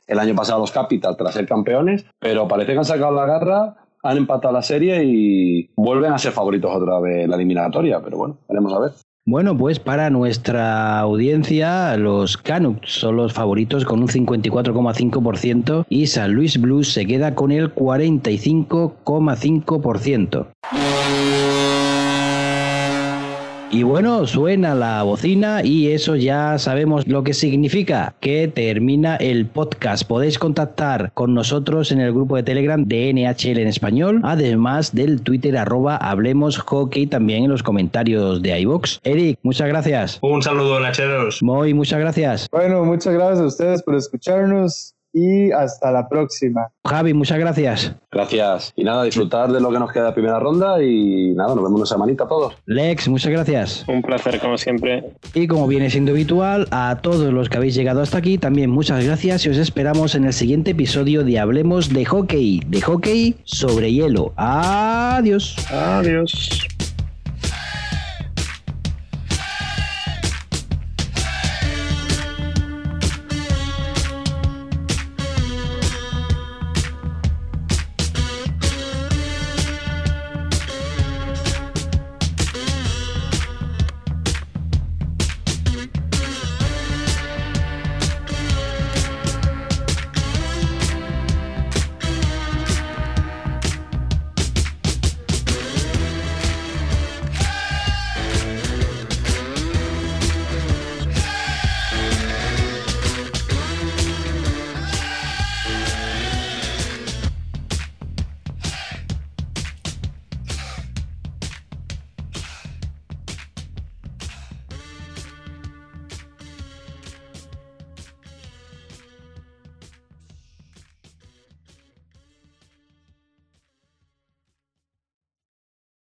el año pasado a los Capitals tras ser campeones, pero parece que han sacado la garra, han empatado la serie y vuelven a ser favoritos otra vez en la eliminatoria, pero bueno, veremos a ver. Bueno, pues para nuestra audiencia, los Canucks son los favoritos con un 54,5% y San Luis Blues se queda con el 45,5%. Y bueno, suena la bocina y eso ya sabemos lo que significa, que termina el podcast. Podéis contactar con nosotros en el grupo de Telegram de NHL en español, además del Twitter arroba Hablemos Hockey también en los comentarios de iVox. Eric, muchas gracias. Un saludo, Nacheros. Muy, muchas gracias. Bueno, muchas gracias a ustedes por escucharnos y hasta la próxima. Javi, muchas gracias. Gracias. Y nada, disfrutar de lo que nos queda de primera ronda y nada, nos vemos una semanita todos. Lex, muchas gracias. Un placer como siempre. Y como viene siendo habitual, a todos los que habéis llegado hasta aquí, también muchas gracias y os esperamos en el siguiente episodio de Hablemos de Hockey, de hockey sobre hielo. Adiós. Adiós.